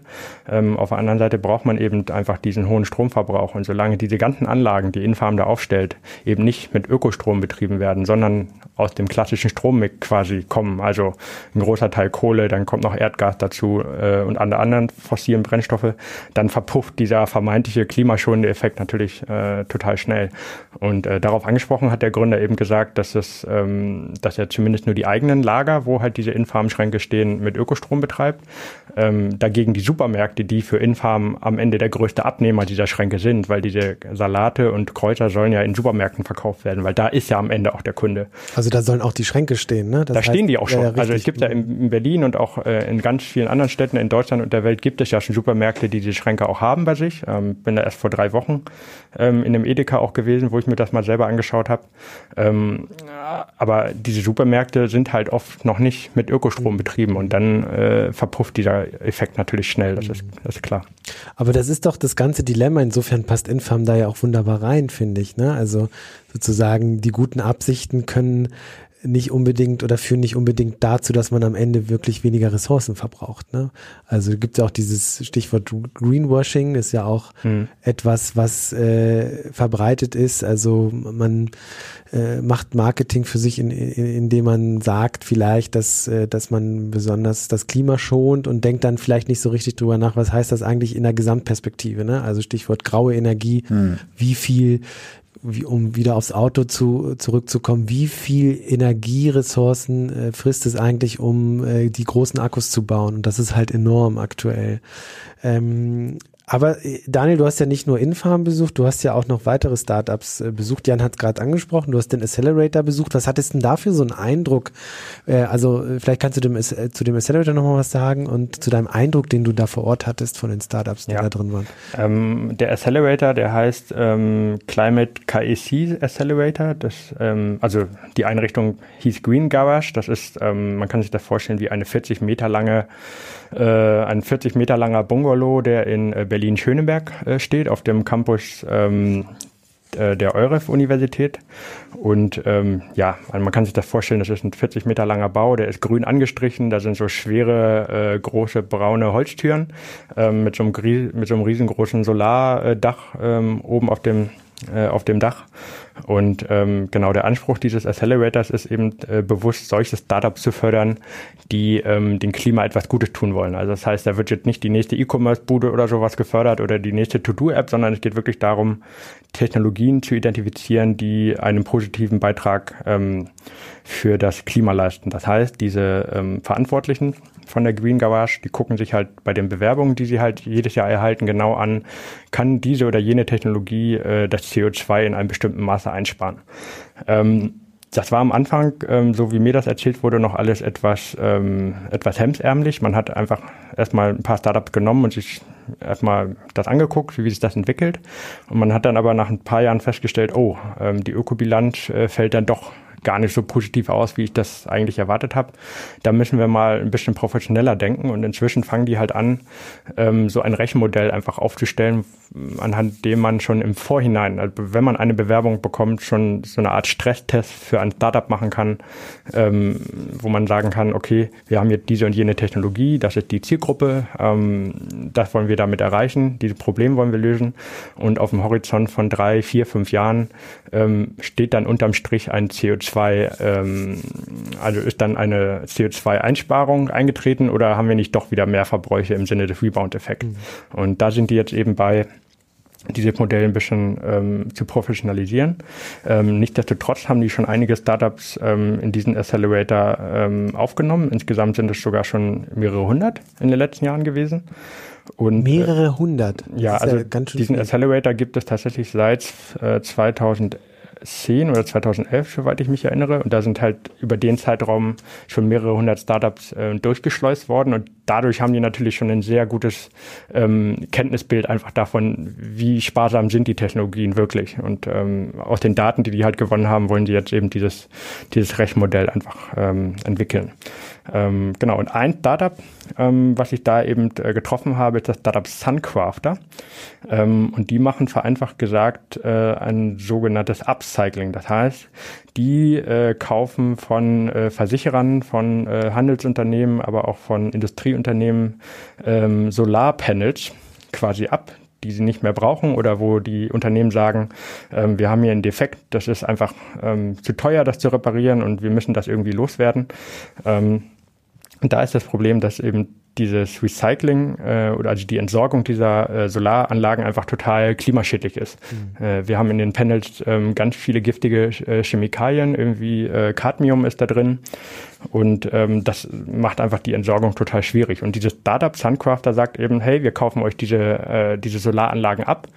Ähm, auf der anderen Seite braucht man eben einfach diesen hohen Stromverbrauch. Und solange diese ganzen Anlagen, die Infarm da aufstellt, eben nicht mit Ökostrom betrieben werden, sondern aus dem klassischen Strommix quasi kommen, also ein großer Teil Kohle, dann kommt noch Erdgas dazu äh, und alle anderen fossilen Brennstoffe, dann verpufft dieser vermeintliche klimaschonende Effekt natürlich äh, total schnell. Und äh, darauf angesprochen hat der Gründer eben gesagt, dass es ähm, dass er zumindest nur die eigenen Lager, wo halt diese Infarm-Schränke stehen, mit Ökostrom betreibt. Ähm, dagegen die Supermärkte, die für Infarm am Ende der größte Abnehmer dieser Schränke sind, weil diese Salate und Kräuter sollen ja in Supermärkten verkauft werden, weil da ist ja am Ende auch der Kunde. Also da sollen auch die Schränke stehen, ne? Das da heißt, stehen die auch schon. Ja, also es gibt ja in Berlin und auch äh, in ganz vielen anderen Städten in Deutschland und der Welt gibt es ja schon Supermärkte, die diese Schränke auch haben bei sich. Ähm, bin da erst vor drei Wochen ähm, in einem Edeka auch gewesen, wo ich mir das mal selber angeschaut habe. Ähm, aber diese Supermärkte sind halt oft noch nicht mit Ökostrom betrieben und dann äh, verpufft dieser Effekt natürlich schnell, das ist, das ist klar. Aber das ist doch das ganze Dilemma, insofern passt Infam da ja auch wunderbar rein, finde ich. Ne? Also sozusagen die guten Absichten können nicht unbedingt oder führen nicht unbedingt dazu, dass man am Ende wirklich weniger Ressourcen verbraucht. Ne? Also gibt ja auch dieses Stichwort Greenwashing, ist ja auch hm. etwas, was äh, verbreitet ist. Also man äh, macht Marketing für sich, in, in, indem man sagt vielleicht, dass, äh, dass man besonders das Klima schont und denkt dann vielleicht nicht so richtig drüber nach, was heißt das eigentlich in der Gesamtperspektive. Ne? Also Stichwort graue Energie, hm. wie viel wie, um wieder aufs Auto zu, zurückzukommen, wie viel Energieressourcen äh, frisst es eigentlich, um äh, die großen Akkus zu bauen? Und das ist halt enorm aktuell. Ähm, aber äh, Daniel, du hast ja nicht nur Infarm besucht, du hast ja auch noch weitere Startups äh, besucht. Jan hat gerade angesprochen, du hast den Accelerator besucht. Was hattest denn dafür so einen Eindruck? Äh, also vielleicht kannst du dem, zu dem Accelerator nochmal was sagen und zu deinem Eindruck, den du da vor Ort hattest von den Startups, die ja. da drin waren. Ähm, der Accelerator, der heißt ähm, Climate KEC Accelerator. Das, ähm, also die Einrichtung hieß Green Garage. Das ist, ähm, man kann sich das vorstellen wie eine 40 Meter lange ein 40 Meter langer Bungalow, der in äh, Berlin-Schöneberg äh, steht, auf dem Campus ähm, äh, der EUREF-Universität. Und ähm, ja, also man kann sich das vorstellen, das ist ein 40 Meter langer Bau, der ist grün angestrichen, da sind so schwere, äh, große braune Holztüren ähm, mit, so einem, mit so einem riesengroßen Solardach ähm, oben auf dem, äh, auf dem Dach. Und ähm, genau der Anspruch dieses Accelerators ist eben äh, bewusst, solche Startups zu fördern, die ähm, dem Klima etwas Gutes tun wollen. Also das heißt, da wird jetzt nicht die nächste E-Commerce-Bude oder sowas gefördert oder die nächste To-Do-App, sondern es geht wirklich darum, Technologien zu identifizieren, die einen positiven Beitrag ähm, für das Klima leisten. Das heißt, diese ähm, Verantwortlichen von der Green Garage, die gucken sich halt bei den Bewerbungen, die sie halt jedes Jahr erhalten, genau an, kann diese oder jene Technologie äh, das CO2 in einem bestimmten Maße einsparen. Ähm, das war am Anfang, ähm, so wie mir das erzählt wurde, noch alles etwas, ähm, etwas hemsärmlich. Man hat einfach erstmal ein paar Startups genommen und sich erstmal das angeguckt, wie sich das entwickelt. Und man hat dann aber nach ein paar Jahren festgestellt, oh, ähm, die Ökobilanz äh, fällt dann doch gar nicht so positiv aus, wie ich das eigentlich erwartet habe. Da müssen wir mal ein bisschen professioneller denken und inzwischen fangen die halt an, ähm, so ein Rechenmodell einfach aufzustellen, anhand dem man schon im Vorhinein, also wenn man eine Bewerbung bekommt, schon so eine Art Stresstest für ein Startup machen kann, ähm, wo man sagen kann, okay, wir haben jetzt diese und jene Technologie, das ist die Zielgruppe, ähm, das wollen wir damit erreichen, dieses Problem wollen wir lösen und auf dem Horizont von drei, vier, fünf Jahren ähm, steht dann unterm Strich ein CO2, ähm, also ist dann eine CO2-Einsparung eingetreten oder haben wir nicht doch wieder mehr Verbräuche im Sinne des Rebound-Effekts? Mhm. Und da sind die jetzt eben bei diese Modelle ein bisschen ähm, zu professionalisieren. Ähm, Nichtsdestotrotz haben die schon einige Startups ähm, in diesen Accelerator ähm, aufgenommen. Insgesamt sind es sogar schon mehrere hundert in den letzten Jahren gewesen. Und, mehrere hundert. Äh, ja, also ja diesen viel. Accelerator gibt es tatsächlich seit äh, 2011 2010 oder 2011, soweit ich mich erinnere. Und da sind halt über den Zeitraum schon mehrere hundert Startups äh, durchgeschleust worden. Und dadurch haben die natürlich schon ein sehr gutes ähm, Kenntnisbild einfach davon, wie sparsam sind die Technologien wirklich. Und ähm, aus den Daten, die die halt gewonnen haben, wollen sie jetzt eben dieses, dieses Rechenmodell einfach ähm, entwickeln. Ähm, genau, und ein Startup, ähm, was ich da eben äh, getroffen habe, ist das Startup Suncrafter. Ähm, und die machen vereinfacht gesagt äh, ein sogenanntes Upcycling. Das heißt, die äh, kaufen von äh, Versicherern, von äh, Handelsunternehmen, aber auch von Industrieunternehmen ähm, Solarpanels quasi ab, die sie nicht mehr brauchen oder wo die Unternehmen sagen, ähm, wir haben hier einen Defekt, das ist einfach ähm, zu teuer, das zu reparieren und wir müssen das irgendwie loswerden. Ähm, da ist das Problem, dass eben dieses Recycling äh, oder also die Entsorgung dieser äh, Solaranlagen einfach total klimaschädlich ist. Mhm. Äh, wir haben in den Panels ähm, ganz viele giftige äh, Chemikalien, irgendwie äh, Cadmium ist da drin und ähm, das macht einfach die Entsorgung total schwierig. Und dieses Startup Suncrafter sagt eben, hey, wir kaufen euch diese, äh, diese Solaranlagen ab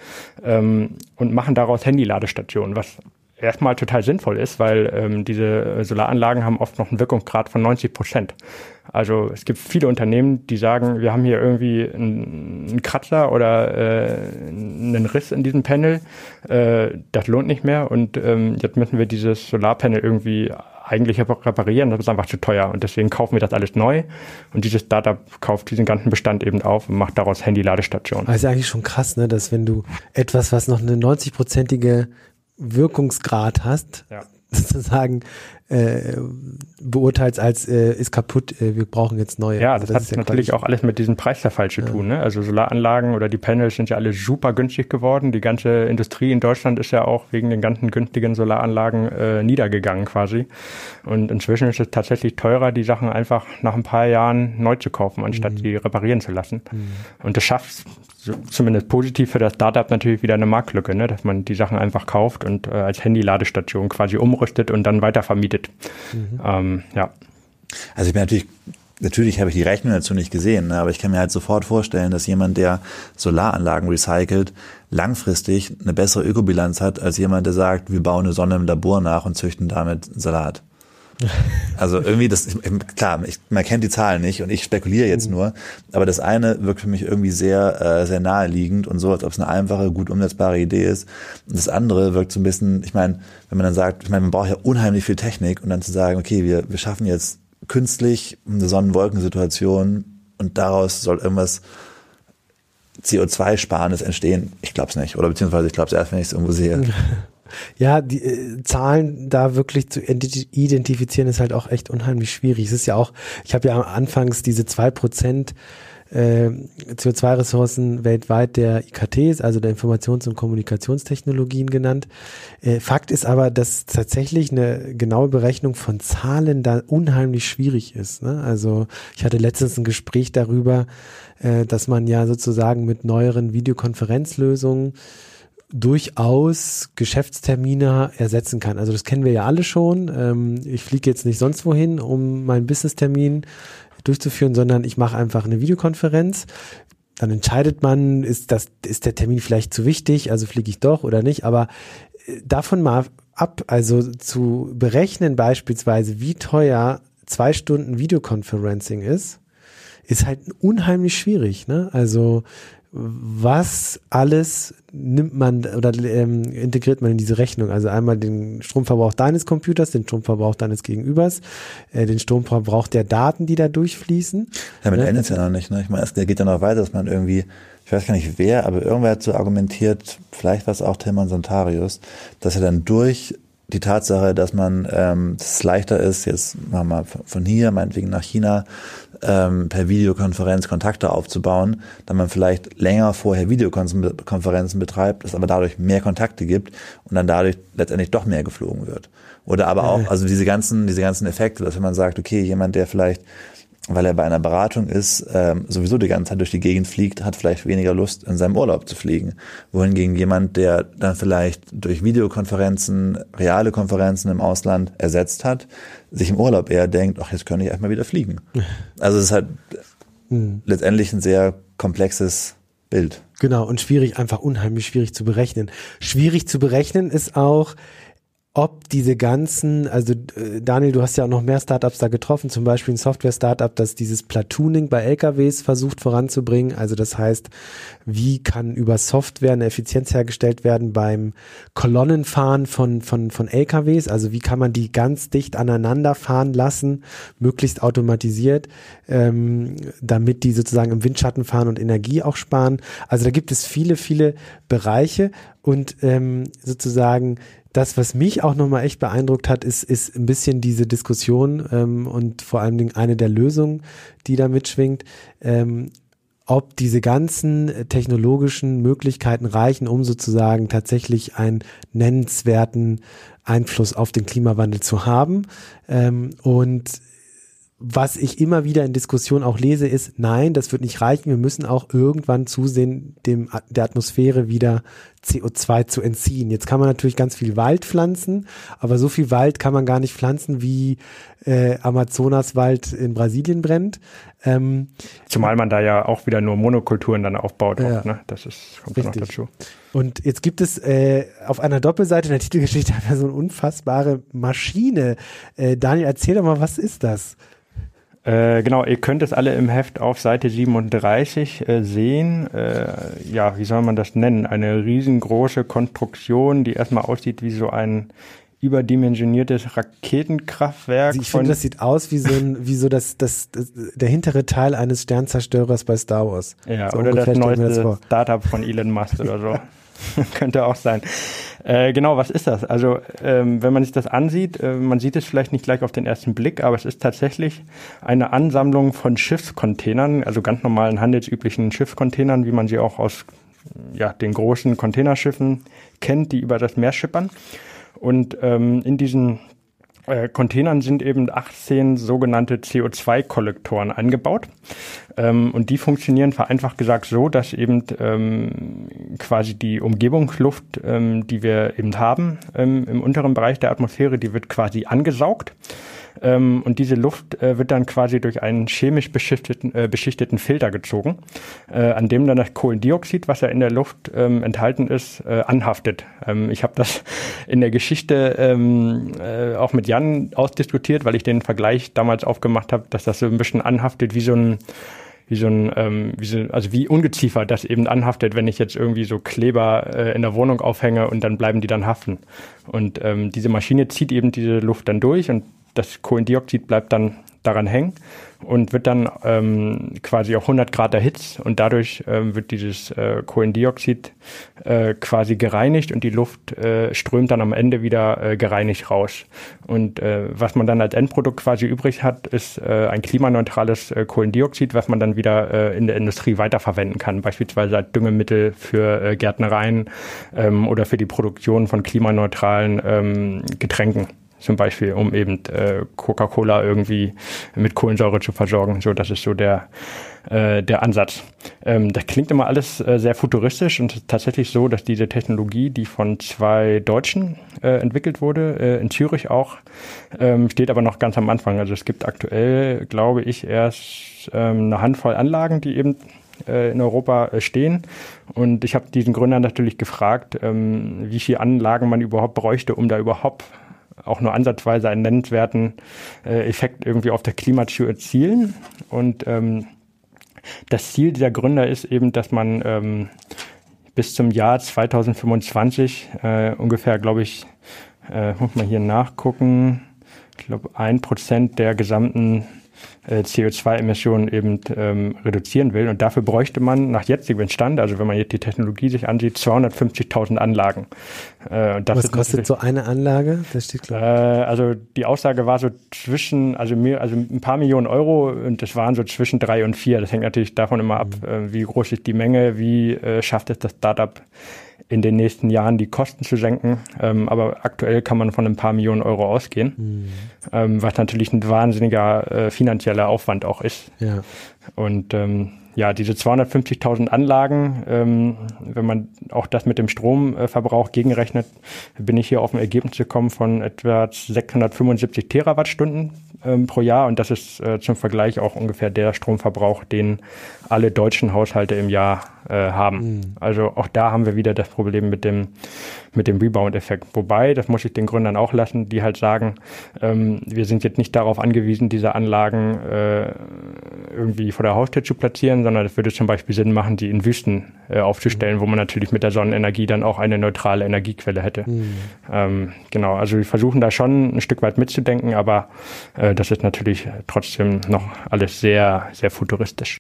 ähm, und machen daraus Handyladestationen, was erstmal total sinnvoll ist, weil ähm, diese Solaranlagen haben oft noch einen Wirkungsgrad von 90 Prozent. Also es gibt viele Unternehmen, die sagen, wir haben hier irgendwie einen, einen Kratzer oder äh, einen Riss in diesem Panel, äh, das lohnt nicht mehr und ähm, jetzt müssen wir dieses Solarpanel irgendwie eigentlich reparieren, das ist einfach zu teuer und deswegen kaufen wir das alles neu und dieses Startup kauft diesen ganzen Bestand eben auf und macht daraus Handy-Ladestationen. Also eigentlich schon krass, ne, dass wenn du etwas, was noch eine 90-prozentige Wirkungsgrad hast, ja. sozusagen äh, beurteilst als äh, ist kaputt, äh, wir brauchen jetzt neue. Ja, also das, das hat ja natürlich auch alles mit diesem Preisverfall zu ja. tun. Ne? Also Solaranlagen oder die Panels sind ja alle super günstig geworden. Die ganze Industrie in Deutschland ist ja auch wegen den ganzen günstigen Solaranlagen äh, niedergegangen quasi. Und inzwischen ist es tatsächlich teurer, die Sachen einfach nach ein paar Jahren neu zu kaufen, anstatt mhm. sie reparieren zu lassen. Mhm. Und das schafft zumindest positiv für das Startup natürlich wieder eine Marktlücke, ne? dass man die Sachen einfach kauft und äh, als Handy-Ladestation quasi umrüstet und dann weiter vermietet. Mhm. Ähm, ja. Also ich bin natürlich Natürlich habe ich die Rechnung dazu nicht gesehen, ne? aber ich kann mir halt sofort vorstellen, dass jemand, der Solaranlagen recycelt, langfristig eine bessere Ökobilanz hat, als jemand, der sagt, wir bauen eine Sonne im Labor nach und züchten damit Salat. Also irgendwie das, klar, ich, man kennt die Zahlen nicht und ich spekuliere jetzt mhm. nur, aber das eine wirkt für mich irgendwie sehr, äh, sehr naheliegend und so, als ob es eine einfache, gut umsetzbare Idee ist. Und das andere wirkt so ein bisschen, ich meine, wenn man dann sagt, ich meine, man braucht ja unheimlich viel Technik und dann zu sagen, okay, wir, wir schaffen jetzt künstlich eine Sonnenwolkensituation und daraus soll irgendwas CO2-Sparendes entstehen. Ich glaube es nicht. Oder beziehungsweise ich glaube es erst, wenn ich es irgendwo sehe. Ja, die äh, Zahlen da wirklich zu identifizieren ist halt auch echt unheimlich schwierig. Es ist ja auch, ich habe ja anfangs diese zwei Prozent äh, CO2-Ressourcen weltweit der IKTs, also der Informations- und Kommunikationstechnologien genannt. Äh, Fakt ist aber, dass tatsächlich eine genaue Berechnung von Zahlen da unheimlich schwierig ist. Ne? Also ich hatte letztens ein Gespräch darüber, äh, dass man ja sozusagen mit neueren Videokonferenzlösungen durchaus Geschäftstermine ersetzen kann. Also das kennen wir ja alle schon. Ähm, ich fliege jetzt nicht sonst wohin, um meinen Business-Termin durchzuführen, sondern ich mache einfach eine Videokonferenz. Dann entscheidet man, ist das, ist der Termin vielleicht zu wichtig, also fliege ich doch oder nicht. Aber äh, davon mal ab, also zu berechnen beispielsweise, wie teuer zwei Stunden Videoconferencing ist, ist halt unheimlich schwierig. Ne? Also was alles nimmt man oder ähm, integriert man in diese Rechnung? Also einmal den Stromverbrauch deines Computers, den Stromverbrauch deines Gegenübers, äh, den Stromverbrauch der Daten, die da durchfließen. Damit ne? endet es ja noch nicht. Ne? Ich meine, es geht ja noch weiter, dass man irgendwie, ich weiß gar nicht wer, aber irgendwer hat so argumentiert, vielleicht war es auch Tilman Sontarius, dass er dann durch die Tatsache, dass man ähm, dass es leichter ist, jetzt machen wir mal von hier, meinetwegen nach China, ähm, per Videokonferenz Kontakte aufzubauen, dann man vielleicht länger vorher Videokonferenzen betreibt, es aber dadurch mehr Kontakte gibt und dann dadurch letztendlich doch mehr geflogen wird. Oder aber auch, also diese ganzen, diese ganzen Effekte, dass wenn man sagt, okay, jemand, der vielleicht weil er bei einer Beratung ist, ähm, sowieso die ganze Zeit durch die Gegend fliegt, hat vielleicht weniger Lust, in seinem Urlaub zu fliegen. Wohingegen jemand, der dann vielleicht durch Videokonferenzen, reale Konferenzen im Ausland ersetzt hat, sich im Urlaub eher denkt, ach, jetzt könnte ich erstmal wieder fliegen. Also es ist halt mhm. letztendlich ein sehr komplexes Bild. Genau, und schwierig, einfach unheimlich schwierig zu berechnen. Schwierig zu berechnen ist auch, ob diese ganzen, also äh, Daniel, du hast ja auch noch mehr Startups da getroffen, zum Beispiel ein Software-Startup, das dieses Platooning bei LKWs versucht voranzubringen. Also das heißt, wie kann über Software eine Effizienz hergestellt werden beim Kolonnenfahren von, von, von LKWs? Also wie kann man die ganz dicht aneinander fahren lassen, möglichst automatisiert, ähm, damit die sozusagen im Windschatten fahren und Energie auch sparen. Also da gibt es viele, viele Bereiche und ähm, sozusagen das, was mich auch nochmal echt beeindruckt hat, ist, ist ein bisschen diese Diskussion ähm, und vor allen Dingen eine der Lösungen, die da mitschwingt, ähm, ob diese ganzen technologischen Möglichkeiten reichen, um sozusagen tatsächlich einen nennenswerten Einfluss auf den Klimawandel zu haben. Ähm, und was ich immer wieder in Diskussionen auch lese, ist, nein, das wird nicht reichen. Wir müssen auch irgendwann zusehen, dem, der Atmosphäre wieder CO2 zu entziehen. Jetzt kann man natürlich ganz viel Wald pflanzen, aber so viel Wald kann man gar nicht pflanzen, wie äh, Amazonaswald in Brasilien brennt. Ähm, Zumal man da ja auch wieder nur Monokulturen dann aufbaut. Ja, oft, ne? Das ist, kommt richtig. noch dazu. Und jetzt gibt es äh, auf einer Doppelseite in der Titelgeschichte so eine unfassbare Maschine. Äh, Daniel, erzähl doch mal, was ist das? Äh, genau, ihr könnt es alle im Heft auf Seite 37 äh, sehen. Äh, ja, wie soll man das nennen? Eine riesengroße Konstruktion, die erstmal aussieht wie so ein überdimensioniertes Raketenkraftwerk. Also ich finde, das sieht aus wie so ein, wie so das, das, das, der hintere Teil eines Sternzerstörers bei Star Wars. Ja, so oder das neueste das Startup von Elon Musk oder so. Könnte auch sein. Äh, genau, was ist das? Also, ähm, wenn man sich das ansieht, äh, man sieht es vielleicht nicht gleich auf den ersten Blick, aber es ist tatsächlich eine Ansammlung von Schiffscontainern, also ganz normalen handelsüblichen Schiffscontainern, wie man sie auch aus ja, den großen Containerschiffen kennt, die über das Meer schippern. Und ähm, in diesen äh, Containern sind eben 18 sogenannte CO2-Kollektoren eingebaut. Ähm, und die funktionieren vereinfacht gesagt so, dass eben ähm, quasi die Umgebungsluft, ähm, die wir eben haben ähm, im unteren Bereich der Atmosphäre, die wird quasi angesaugt. Ähm, und diese Luft äh, wird dann quasi durch einen chemisch beschichteten, äh, beschichteten Filter gezogen, äh, an dem dann das Kohlendioxid, was ja in der Luft ähm, enthalten ist, äh, anhaftet. Ähm, ich habe das in der Geschichte ähm, äh, auch mit Jan ausdiskutiert, weil ich den Vergleich damals aufgemacht habe, dass das so ein bisschen anhaftet wie so ein wie so ein, ähm, wie so, also wie Ungeziefer das eben anhaftet, wenn ich jetzt irgendwie so Kleber äh, in der Wohnung aufhänge und dann bleiben die dann haften. Und ähm, diese Maschine zieht eben diese Luft dann durch und das Kohlendioxid bleibt dann daran hängen und wird dann ähm, quasi auf 100 Grad erhitzt und dadurch ähm, wird dieses äh, Kohlendioxid äh, quasi gereinigt und die Luft äh, strömt dann am Ende wieder äh, gereinigt raus. Und äh, was man dann als Endprodukt quasi übrig hat, ist äh, ein klimaneutrales äh, Kohlendioxid, was man dann wieder äh, in der Industrie weiterverwenden kann, beispielsweise als Düngemittel für äh, Gärtnereien ähm, oder für die Produktion von klimaneutralen ähm, Getränken zum Beispiel, um eben äh, Coca-Cola irgendwie mit Kohlensäure zu versorgen. So, das ist so der, äh, der Ansatz. Ähm, das klingt immer alles äh, sehr futuristisch und tatsächlich so, dass diese Technologie, die von zwei Deutschen äh, entwickelt wurde, äh, in Zürich auch, ähm, steht aber noch ganz am Anfang. Also es gibt aktuell, glaube ich, erst ähm, eine Handvoll Anlagen, die eben äh, in Europa äh, stehen. Und ich habe diesen Gründern natürlich gefragt, ähm, wie viele Anlagen man überhaupt bräuchte, um da überhaupt auch nur ansatzweise einen nennenswerten äh, Effekt irgendwie auf der Klima zu erzielen. Und ähm, das Ziel dieser Gründer ist eben, dass man ähm, bis zum Jahr 2025 äh, ungefähr, glaube ich, äh, muss man hier nachgucken, ich glaube ein Prozent der gesamten äh, CO2-Emissionen eben ähm, reduzieren will. Und dafür bräuchte man nach jetzigem Stand, also wenn man jetzt die Technologie sich ansieht, 250.000 Anlagen. Äh, Was kostet so eine Anlage? Das steht klar. Äh, also die Aussage war so zwischen, also mehr, also ein paar Millionen Euro und das waren so zwischen drei und vier. Das hängt natürlich davon immer ab, mhm. äh, wie groß ist die Menge, wie äh, schafft es das Startup in den nächsten Jahren die Kosten zu senken. Ähm, aber aktuell kann man von ein paar Millionen Euro ausgehen, mhm. ähm, was natürlich ein wahnsinniger äh, finanzieller Aufwand auch ist. Ja. Und ähm, ja, diese 250.000 Anlagen, ähm, wenn man auch das mit dem Stromverbrauch gegenrechnet, bin ich hier auf ein Ergebnis gekommen von etwa 675 Terawattstunden ähm, pro Jahr. Und das ist äh, zum Vergleich auch ungefähr der Stromverbrauch, den alle deutschen Haushalte im Jahr äh, haben. Mhm. Also auch da haben wir wieder das Problem mit dem, mit dem Rebound-Effekt. Wobei, das muss ich den Gründern auch lassen, die halt sagen, ähm, wir sind jetzt nicht darauf angewiesen, diese Anlagen äh, irgendwie vor der Haustür zu platzieren, sondern es würde zum Beispiel Sinn machen, die in Wüsten äh, aufzustellen, mhm. wo man natürlich mit der Sonnenenergie dann auch eine neutrale Energiequelle hätte. Mhm. Ähm, genau, also wir versuchen da schon ein Stück weit mitzudenken, aber äh, das ist natürlich trotzdem noch alles sehr, sehr futuristisch.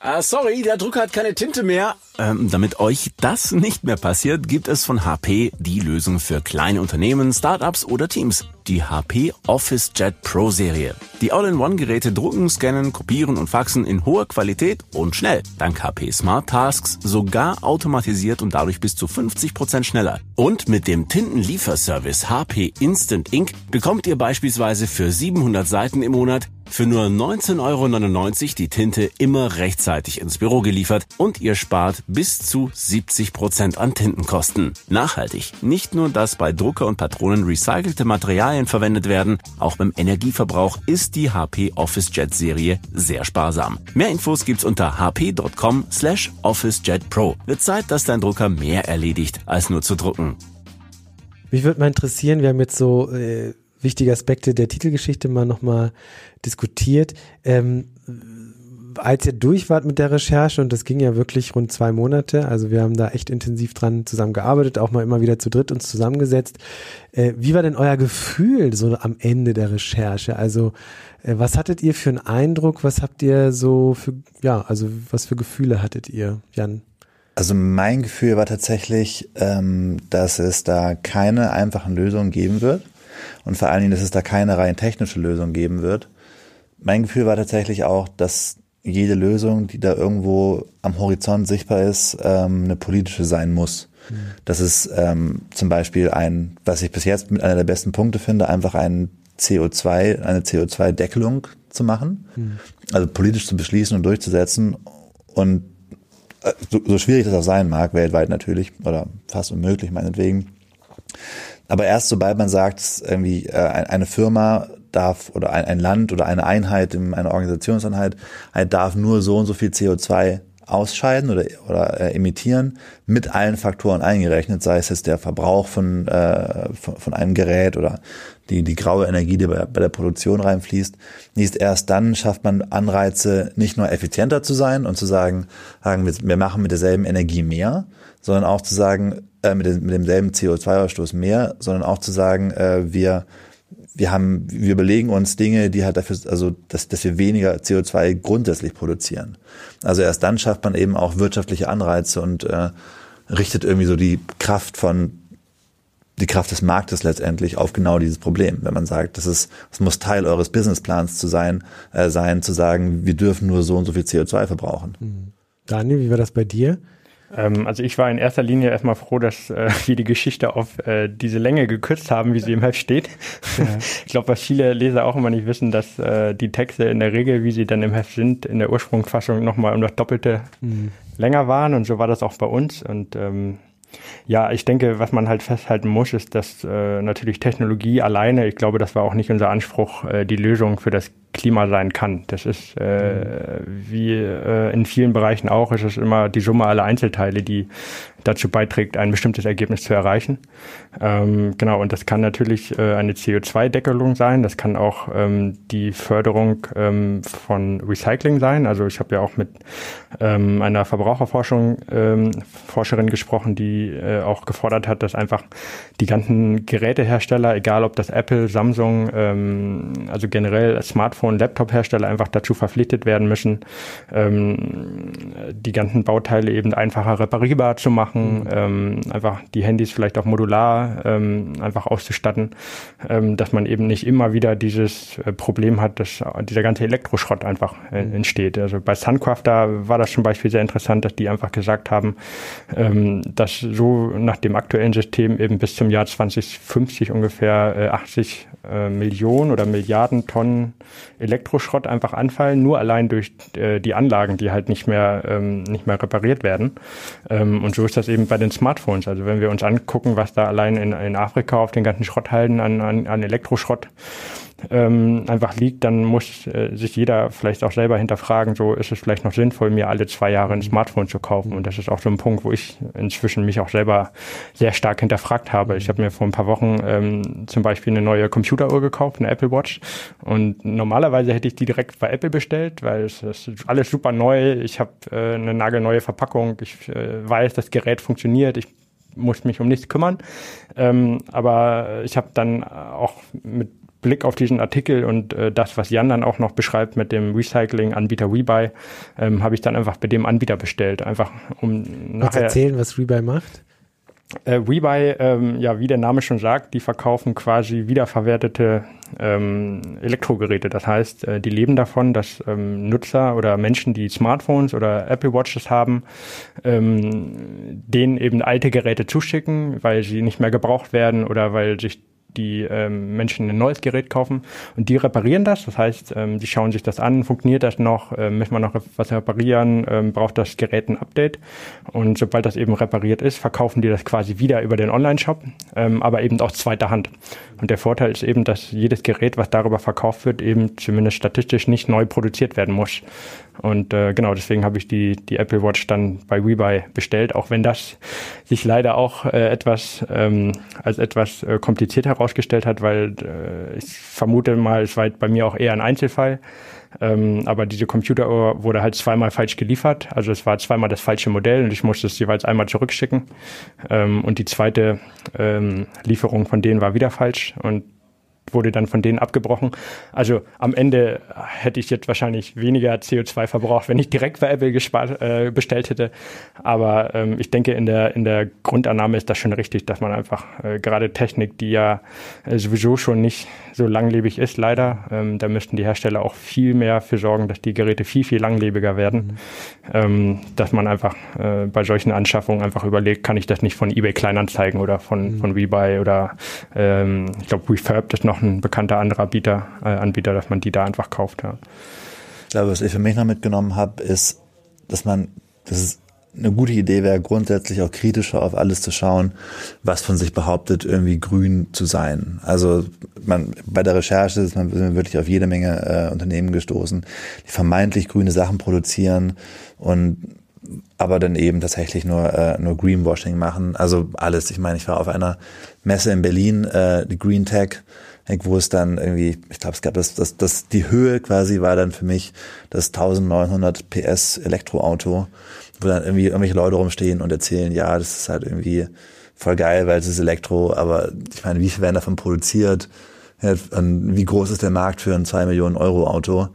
Ah, sorry, der Drucker hat keine Tinte mehr. Ähm, damit euch das nicht mehr passiert, gibt es von HP die Lösung für kleine Unternehmen, Startups oder Teams. Die HP Office Jet Pro Serie. Die All-in-One-Geräte drucken, scannen, kopieren und faxen in hoher Qualität und schnell. Dank HP Smart Tasks sogar automatisiert und dadurch bis zu 50 Prozent schneller. Und mit dem Tintenlieferservice HP Instant Ink bekommt ihr beispielsweise für 700 Seiten im Monat für nur 19,99 Euro die Tinte immer rechtzeitig ins Büro geliefert und ihr spart bis zu 70 Prozent an Tintenkosten. Nachhaltig. Nicht nur, dass bei Drucker und Patronen recycelte Materialien verwendet werden, auch beim Energieverbrauch ist die HP Office Jet Serie sehr sparsam. Mehr Infos gibt's unter hp.com slash OfficeJet Pro. Wird Zeit, dass dein Drucker mehr erledigt, als nur zu drucken. Mich würde mal interessieren, wir haben jetzt so äh, wichtige Aspekte der Titelgeschichte mal nochmal diskutiert. Ähm, als ihr durch wart mit der Recherche, und das ging ja wirklich rund zwei Monate, also wir haben da echt intensiv dran zusammengearbeitet, auch mal immer wieder zu dritt uns zusammengesetzt. Äh, wie war denn euer Gefühl so am Ende der Recherche? Also äh, was hattet ihr für einen Eindruck? Was habt ihr so für, ja, also was für Gefühle hattet ihr, Jan? Also mein Gefühl war tatsächlich, ähm, dass es da keine einfachen Lösungen geben wird und vor allen Dingen, dass es da keine rein technische Lösung geben wird. Mein Gefühl war tatsächlich auch, dass jede Lösung, die da irgendwo am Horizont sichtbar ist, ähm, eine politische sein muss. Das ist ähm, zum Beispiel ein, was ich bis jetzt mit einer der besten Punkte finde, einfach ein CO2, eine CO2-Deckelung zu machen, mhm. also politisch zu beschließen und durchzusetzen und äh, so, so schwierig das auch sein mag, weltweit natürlich, oder fast unmöglich meinetwegen, aber erst sobald man sagt, irgendwie äh, eine Firma darf oder ein, ein Land oder eine Einheit, eine Organisationseinheit halt darf nur so und so viel CO2 ausscheiden oder, oder äh, emittieren, mit allen Faktoren eingerechnet, sei es jetzt der Verbrauch von, äh, von, von einem Gerät oder die, die graue Energie, die bei, bei der Produktion reinfließt. Nicht erst dann schafft man Anreize, nicht nur effizienter zu sein und zu sagen, sagen wir, wir machen mit derselben Energie mehr, sondern auch zu sagen, äh, mit, dem, mit demselben CO2-Ausstoß mehr, sondern auch zu sagen, äh, wir wir haben, wir überlegen uns Dinge, die halt dafür, also dass, dass wir weniger CO2 grundsätzlich produzieren. Also erst dann schafft man eben auch wirtschaftliche Anreize und äh, richtet irgendwie so die Kraft von die Kraft des Marktes letztendlich auf genau dieses Problem. Wenn man sagt, das ist, es muss Teil eures Businessplans zu sein, äh, sein, zu sagen, wir dürfen nur so und so viel CO2 verbrauchen. Mhm. Daniel, wie war das bei dir? Ähm, also ich war in erster Linie erstmal froh, dass äh, wir die Geschichte auf äh, diese Länge gekürzt haben, wie sie im Heft steht. Ja. ich glaube, was viele Leser auch immer nicht wissen, dass äh, die Texte in der Regel, wie sie dann im Heft sind, in der Ursprungsfassung nochmal um das Doppelte mhm. länger waren und so war das auch bei uns und ähm, ja, ich denke, was man halt festhalten muss, ist, dass äh, natürlich Technologie alleine, ich glaube, das war auch nicht unser Anspruch, äh, die Lösung für das Klima sein kann. Das ist äh, wie äh, in vielen Bereichen auch, ist es immer die Summe aller Einzelteile, die dazu beiträgt, ein bestimmtes Ergebnis zu erreichen. Ähm, genau, und das kann natürlich äh, eine CO2-Deckelung sein, das kann auch ähm, die Förderung ähm, von Recycling sein. Also ich habe ja auch mit ähm, einer Verbraucherforschung ähm, Forscherin gesprochen, die äh, auch gefordert hat, dass einfach die ganzen Gerätehersteller, egal ob das Apple, Samsung, ähm, also generell Smartphone, Laptop-Hersteller einfach dazu verpflichtet werden müssen, ähm, die ganzen Bauteile eben einfacher reparierbar zu machen, mhm. ähm, einfach die Handys vielleicht auch modular ähm, einfach auszustatten, ähm, dass man eben nicht immer wieder dieses äh, Problem hat, dass dieser ganze Elektroschrott einfach äh, mhm. entsteht. Also bei Suncrafter war das zum Beispiel sehr interessant, dass die einfach gesagt haben, ähm, dass so nach dem aktuellen System eben bis zum Jahr 2050 ungefähr äh, 80 äh, Millionen oder Milliarden Tonnen Elektroschrott einfach anfallen, nur allein durch äh, die Anlagen, die halt nicht mehr ähm, nicht mehr repariert werden. Ähm, und so ist das eben bei den Smartphones. Also wenn wir uns angucken, was da allein in, in Afrika auf den ganzen Schrotthalden an, an, an Elektroschrott ähm, einfach liegt, dann muss äh, sich jeder vielleicht auch selber hinterfragen, so ist es vielleicht noch sinnvoll, mir alle zwei Jahre ein Smartphone zu kaufen. Und das ist auch so ein Punkt, wo ich inzwischen mich auch selber sehr stark hinterfragt habe. Ich habe mir vor ein paar Wochen ähm, zum Beispiel eine neue Computeruhr gekauft, eine Apple Watch. Und normalerweise hätte ich die direkt bei Apple bestellt, weil es ist alles super neu. Ich habe äh, eine nagelneue Verpackung. Ich äh, weiß, das Gerät funktioniert. Ich muss mich um nichts kümmern. Ähm, aber ich habe dann auch mit Blick auf diesen Artikel und äh, das, was Jan dann auch noch beschreibt mit dem Recycling-Anbieter WeBuy, ähm, habe ich dann einfach bei dem Anbieter bestellt. Einfach um nachher. erzählen, was WeBuy macht? Äh, WeBuy, ähm, ja, wie der Name schon sagt, die verkaufen quasi wiederverwertete ähm, Elektrogeräte. Das heißt, äh, die leben davon, dass ähm, Nutzer oder Menschen, die Smartphones oder Apple Watches haben, ähm, denen eben alte Geräte zuschicken, weil sie nicht mehr gebraucht werden oder weil sich die ähm, Menschen ein neues Gerät kaufen und die reparieren das. Das heißt, ähm, die schauen sich das an, funktioniert das noch, ähm, möchte man noch was reparieren, ähm, braucht das Gerät ein Update. Und sobald das eben repariert ist, verkaufen die das quasi wieder über den Online-Shop, ähm, aber eben auch zweiter Hand. Und der Vorteil ist eben, dass jedes Gerät, was darüber verkauft wird, eben zumindest statistisch nicht neu produziert werden muss. Und äh, genau deswegen habe ich die, die Apple Watch dann bei WeBuy bestellt, auch wenn das sich leider auch äh, etwas ähm, als etwas äh, kompliziert herausgestellt hat, weil äh, ich vermute mal, es war bei mir auch eher ein Einzelfall. Ähm, aber diese Computeruhr wurde halt zweimal falsch geliefert. Also es war zweimal das falsche Modell und ich musste es jeweils einmal zurückschicken. Ähm, und die zweite ähm, Lieferung von denen war wieder falsch. Und wurde dann von denen abgebrochen. Also am Ende hätte ich jetzt wahrscheinlich weniger CO2 verbraucht, wenn ich direkt bei Apple gespart, äh, bestellt hätte. Aber ähm, ich denke, in der, in der Grundannahme ist das schon richtig, dass man einfach äh, gerade Technik, die ja äh, sowieso schon nicht so langlebig ist, leider, ähm, da müssten die Hersteller auch viel mehr für sorgen, dass die Geräte viel, viel langlebiger werden. Mhm. Ähm, dass man einfach äh, bei solchen Anschaffungen einfach überlegt, kann ich das nicht von eBay Kleinanzeigen oder von, mhm. von Rebuy oder ähm, ich glaube Refurb ist noch noch ein bekannter anderer Anbieter, äh, Anbieter, dass man die da einfach kauft. Ja. Ich glaube, was ich für mich noch mitgenommen habe, ist, dass man, dass es eine gute Idee wäre, grundsätzlich auch kritischer auf alles zu schauen, was von sich behauptet, irgendwie grün zu sein. Also man bei der Recherche ist man wirklich auf jede Menge äh, Unternehmen gestoßen, die vermeintlich grüne Sachen produzieren und aber dann eben tatsächlich nur äh, nur Greenwashing machen. Also alles. Ich meine, ich war auf einer Messe in Berlin, äh, die Green Tech wo es dann irgendwie, ich glaube, es gab das, das, das, die Höhe quasi war dann für mich das 1900 PS Elektroauto, wo dann irgendwie irgendwelche Leute rumstehen und erzählen, ja, das ist halt irgendwie voll geil, weil es ist Elektro, aber ich meine, wie viel werden davon produziert? Ja, wie groß ist der Markt für ein 2 Millionen Euro Auto?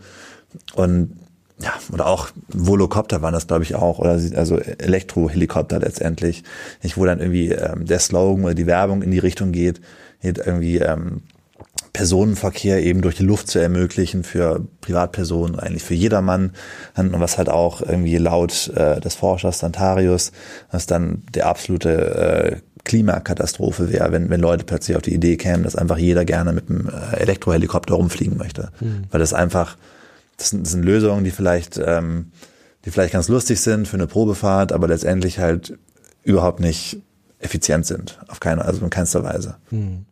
Und ja, oder auch Volocopter waren das, glaube ich, auch, oder also Elektrohelikopter letztendlich, wo dann irgendwie ähm, der Slogan oder die Werbung in die Richtung geht, irgendwie ähm, Personenverkehr eben durch die Luft zu ermöglichen für Privatpersonen, eigentlich für jedermann. Und was halt auch irgendwie laut äh, des Forschers Santarius, was dann der absolute äh, Klimakatastrophe wäre, wenn, wenn Leute plötzlich auf die Idee kämen, dass einfach jeder gerne mit einem äh, Elektrohelikopter rumfliegen möchte. Mhm. Weil das einfach, das sind, das sind Lösungen, die vielleicht, ähm, die vielleicht ganz lustig sind für eine Probefahrt, aber letztendlich halt überhaupt nicht effizient sind. Auf keine, also in keinster Weise. Mhm.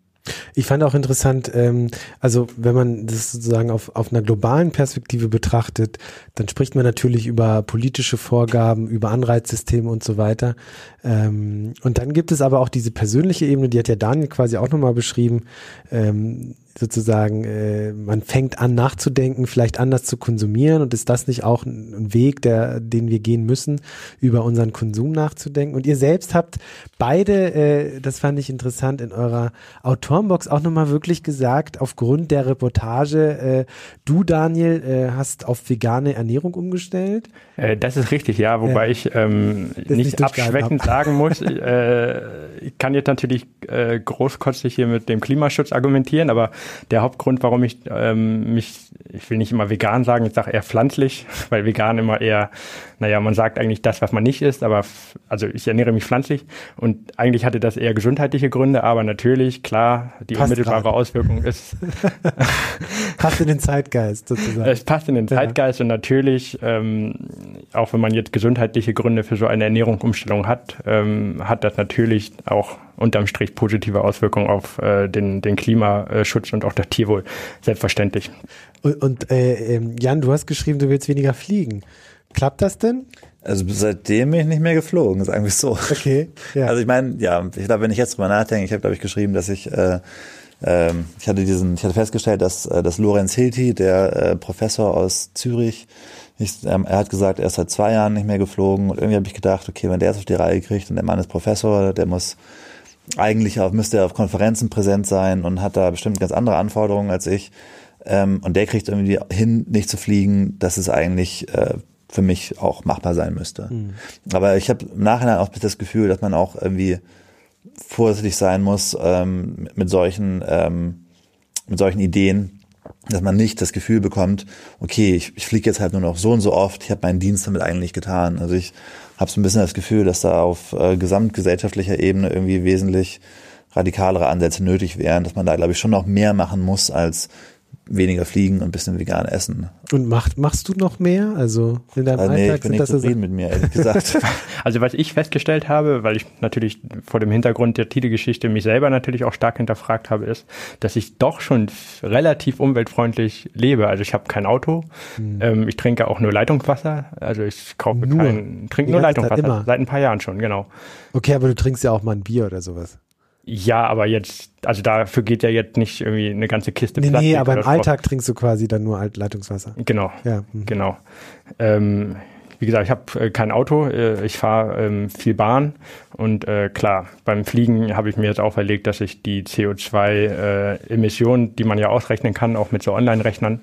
Ich fand auch interessant, ähm, also wenn man das sozusagen auf, auf einer globalen Perspektive betrachtet, dann spricht man natürlich über politische Vorgaben, über Anreizsysteme und so weiter. Ähm, und dann gibt es aber auch diese persönliche Ebene, die hat ja Daniel quasi auch nochmal beschrieben. Ähm, sozusagen, äh, man fängt an nachzudenken, vielleicht anders zu konsumieren und ist das nicht auch ein Weg, der, den wir gehen müssen, über unseren Konsum nachzudenken? Und ihr selbst habt beide, äh, das fand ich interessant, in eurer Autorenbox auch nochmal wirklich gesagt, aufgrund der Reportage, äh, du Daniel äh, hast auf vegane Ernährung umgestellt. Äh, das ist richtig, ja, wobei ja. ich ähm, nicht, nicht abschwächend sagen muss, äh, ich kann jetzt natürlich äh, großkotzig hier mit dem Klimaschutz argumentieren, aber der Hauptgrund, warum ich ähm, mich, ich will nicht immer vegan sagen, ich sage eher pflanzlich, weil vegan immer eher, naja, man sagt eigentlich das, was man nicht isst, aber also ich ernähre mich pflanzlich und eigentlich hatte das eher gesundheitliche Gründe, aber natürlich, klar, die passt unmittelbare grad. Auswirkung ist. passt in den Zeitgeist sozusagen. Es passt in den Zeitgeist ja. und natürlich, ähm, auch wenn man jetzt gesundheitliche Gründe für so eine Ernährungsumstellung hat, ähm, hat das natürlich auch unterm Strich positive Auswirkungen auf äh, den, den Klimaschutz und auch das Tierwohl, selbstverständlich. Und, und äh, ähm, Jan, du hast geschrieben, du willst weniger fliegen. Klappt das denn? Also seitdem bin ich nicht mehr geflogen, ist eigentlich so. Okay. Ja. Also ich meine, ja, ich glaube, wenn ich jetzt drüber nachdenke, ich habe, glaube ich, geschrieben, dass ich äh, ähm, ich hatte diesen, ich hatte festgestellt, dass, äh, dass Lorenz Hilti, der äh, Professor aus Zürich, ich, ähm, er hat gesagt, er ist seit zwei Jahren nicht mehr geflogen und irgendwie habe ich gedacht, okay, wenn der es auf die Reihe kriegt und der Mann ist Professor, der muss eigentlich auch, müsste er auf Konferenzen präsent sein und hat da bestimmt ganz andere Anforderungen als ich. Ähm, und der kriegt irgendwie hin, nicht zu fliegen. Das ist eigentlich äh, für mich auch machbar sein müsste. Mhm. Aber ich habe im Nachhinein auch das Gefühl, dass man auch irgendwie vorsichtig sein muss ähm, mit solchen ähm, mit solchen Ideen, dass man nicht das Gefühl bekommt, okay, ich, ich fliege jetzt halt nur noch so und so oft, ich habe meinen Dienst damit eigentlich getan. Also ich habe so ein bisschen das Gefühl, dass da auf äh, gesamtgesellschaftlicher Ebene irgendwie wesentlich radikalere Ansätze nötig wären, dass man da, glaube ich, schon noch mehr machen muss, als weniger fliegen und ein bisschen vegan essen. Und macht, machst du noch mehr? Also in deinem also, nee, Alltag ich bin nicht zufrieden mit mir, ehrlich gesagt. also was ich festgestellt habe, weil ich natürlich vor dem Hintergrund der Titelgeschichte mich selber natürlich auch stark hinterfragt habe, ist, dass ich doch schon relativ umweltfreundlich lebe. Also ich habe kein Auto, hm. ähm, ich trinke auch nur Leitungswasser, also ich kaufe nur. kein, trinke nur Leitungswasser, seit ein paar Jahren schon, genau. Okay, aber du trinkst ja auch mal ein Bier oder sowas. Ja, aber jetzt, also dafür geht ja jetzt nicht irgendwie eine ganze Kiste nee, Plastik. Nee, aber im Alltag trinkst du quasi dann nur Leitungswasser. Genau, ja. Mhm. genau. Ähm, wie gesagt, ich habe äh, kein Auto, äh, ich fahre ähm, viel Bahn und äh, klar, beim Fliegen habe ich mir jetzt auch überlegt, dass ich die CO2-Emissionen, äh, die man ja ausrechnen kann, auch mit so Online-Rechnern,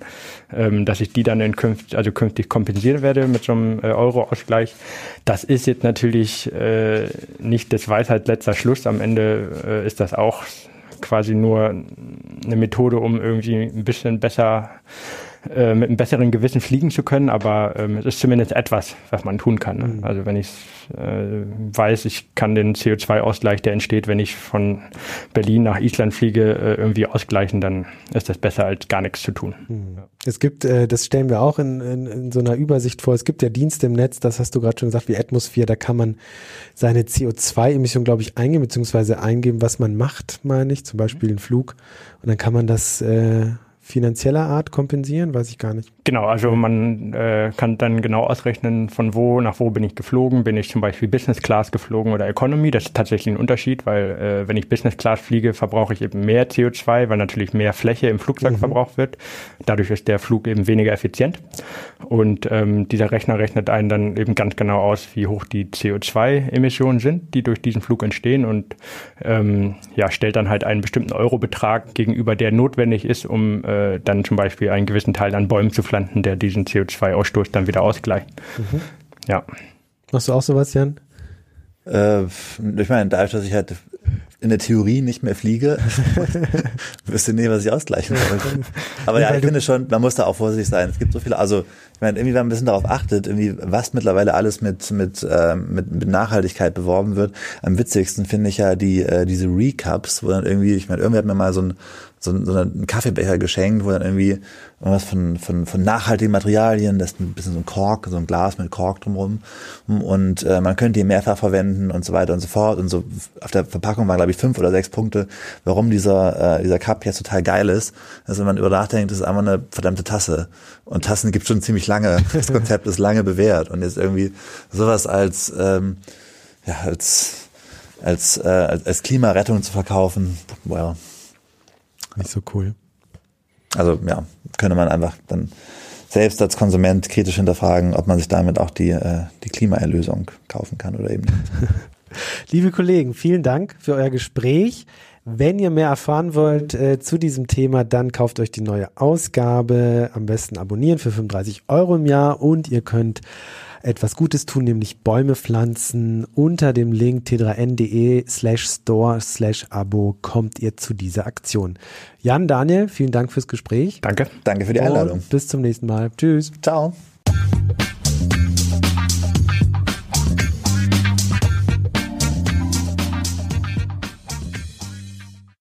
ähm, dass ich die dann in künft, also künftig kompensieren werde mit so einem äh, Euro-Ausgleich. Das ist jetzt natürlich äh, nicht das Weisheit letzter Schluss. Am Ende äh, ist das auch quasi nur eine Methode, um irgendwie ein bisschen besser äh, mit einem besseren Gewissen fliegen zu können, aber ähm, es ist zumindest etwas, was man tun kann. Ne? Mhm. Also wenn ich äh, weiß, ich kann den CO2-Ausgleich, der entsteht, wenn ich von Berlin nach Island fliege, äh, irgendwie ausgleichen, dann ist das besser als gar nichts zu tun. Mhm. Es gibt, äh, das stellen wir auch in, in, in so einer Übersicht vor, es gibt ja Dienste im Netz, das hast du gerade schon gesagt, wie Atmosphäre, da kann man seine CO2-Emission, glaube ich, eingeben, beziehungsweise eingeben, was man macht, meine ich, zum Beispiel einen Flug. Und dann kann man das äh, finanzieller Art kompensieren? Weiß ich gar nicht. Genau, also man äh, kann dann genau ausrechnen, von wo nach wo bin ich geflogen. Bin ich zum Beispiel Business Class geflogen oder Economy? Das ist tatsächlich ein Unterschied, weil äh, wenn ich Business Class fliege, verbrauche ich eben mehr CO2, weil natürlich mehr Fläche im Flugzeug mhm. verbraucht wird. Dadurch ist der Flug eben weniger effizient. Und ähm, dieser Rechner rechnet einen dann eben ganz genau aus, wie hoch die CO2-Emissionen sind, die durch diesen Flug entstehen und ähm, ja, stellt dann halt einen bestimmten Eurobetrag gegenüber, der notwendig ist, um äh, dann zum Beispiel einen gewissen Teil an Bäumen zu pflanzen, der diesen CO2-Ausstoß dann wieder ausgleicht. Mhm. Ja. Machst du auch sowas, Jan? Äh, ich meine, dadurch, dass ich halt in der Theorie nicht mehr fliege, wüsste nie, was ich ausgleichen soll. Aber ja, ich finde schon, man muss da auch vorsichtig sein. Es gibt so viele, also ich meine, irgendwie, wenn man ein bisschen darauf achtet, irgendwie, was mittlerweile alles mit, mit, äh, mit, mit Nachhaltigkeit beworben wird. Am witzigsten finde ich ja die, äh, diese Recaps, wo dann irgendwie, ich meine, irgendwie hat mir mal so ein, so, so einen Kaffeebecher geschenkt, wo dann irgendwie irgendwas von, von, von nachhaltigen Materialien, das ist ein bisschen so ein Kork, so ein Glas mit Kork drumherum und äh, man könnte die mehrfach verwenden und so weiter und so fort. Und so auf der Verpackung waren glaube ich fünf oder sechs Punkte, warum dieser, äh, dieser Cup jetzt total geil ist. Also wenn man über nachdenkt, das ist einfach eine verdammte Tasse. Und Tassen gibt schon ziemlich lange, das Konzept ist lange bewährt. Und jetzt irgendwie sowas als, ähm, ja, als als, äh, als Klimarettung zu verkaufen, well, nicht so cool. Also ja, könnte man einfach dann selbst als Konsument kritisch hinterfragen, ob man sich damit auch die, äh, die Klimaerlösung kaufen kann oder eben nicht. Liebe Kollegen, vielen Dank für euer Gespräch. Wenn ihr mehr erfahren wollt äh, zu diesem Thema, dann kauft euch die neue Ausgabe. Am besten abonnieren für 35 Euro im Jahr und ihr könnt etwas Gutes tun, nämlich Bäume pflanzen. Unter dem Link t3n.de slash store slash abo kommt ihr zu dieser Aktion. Jan, Daniel, vielen Dank fürs Gespräch. Danke. Danke für die Einladung. Und bis zum nächsten Mal. Tschüss. Ciao.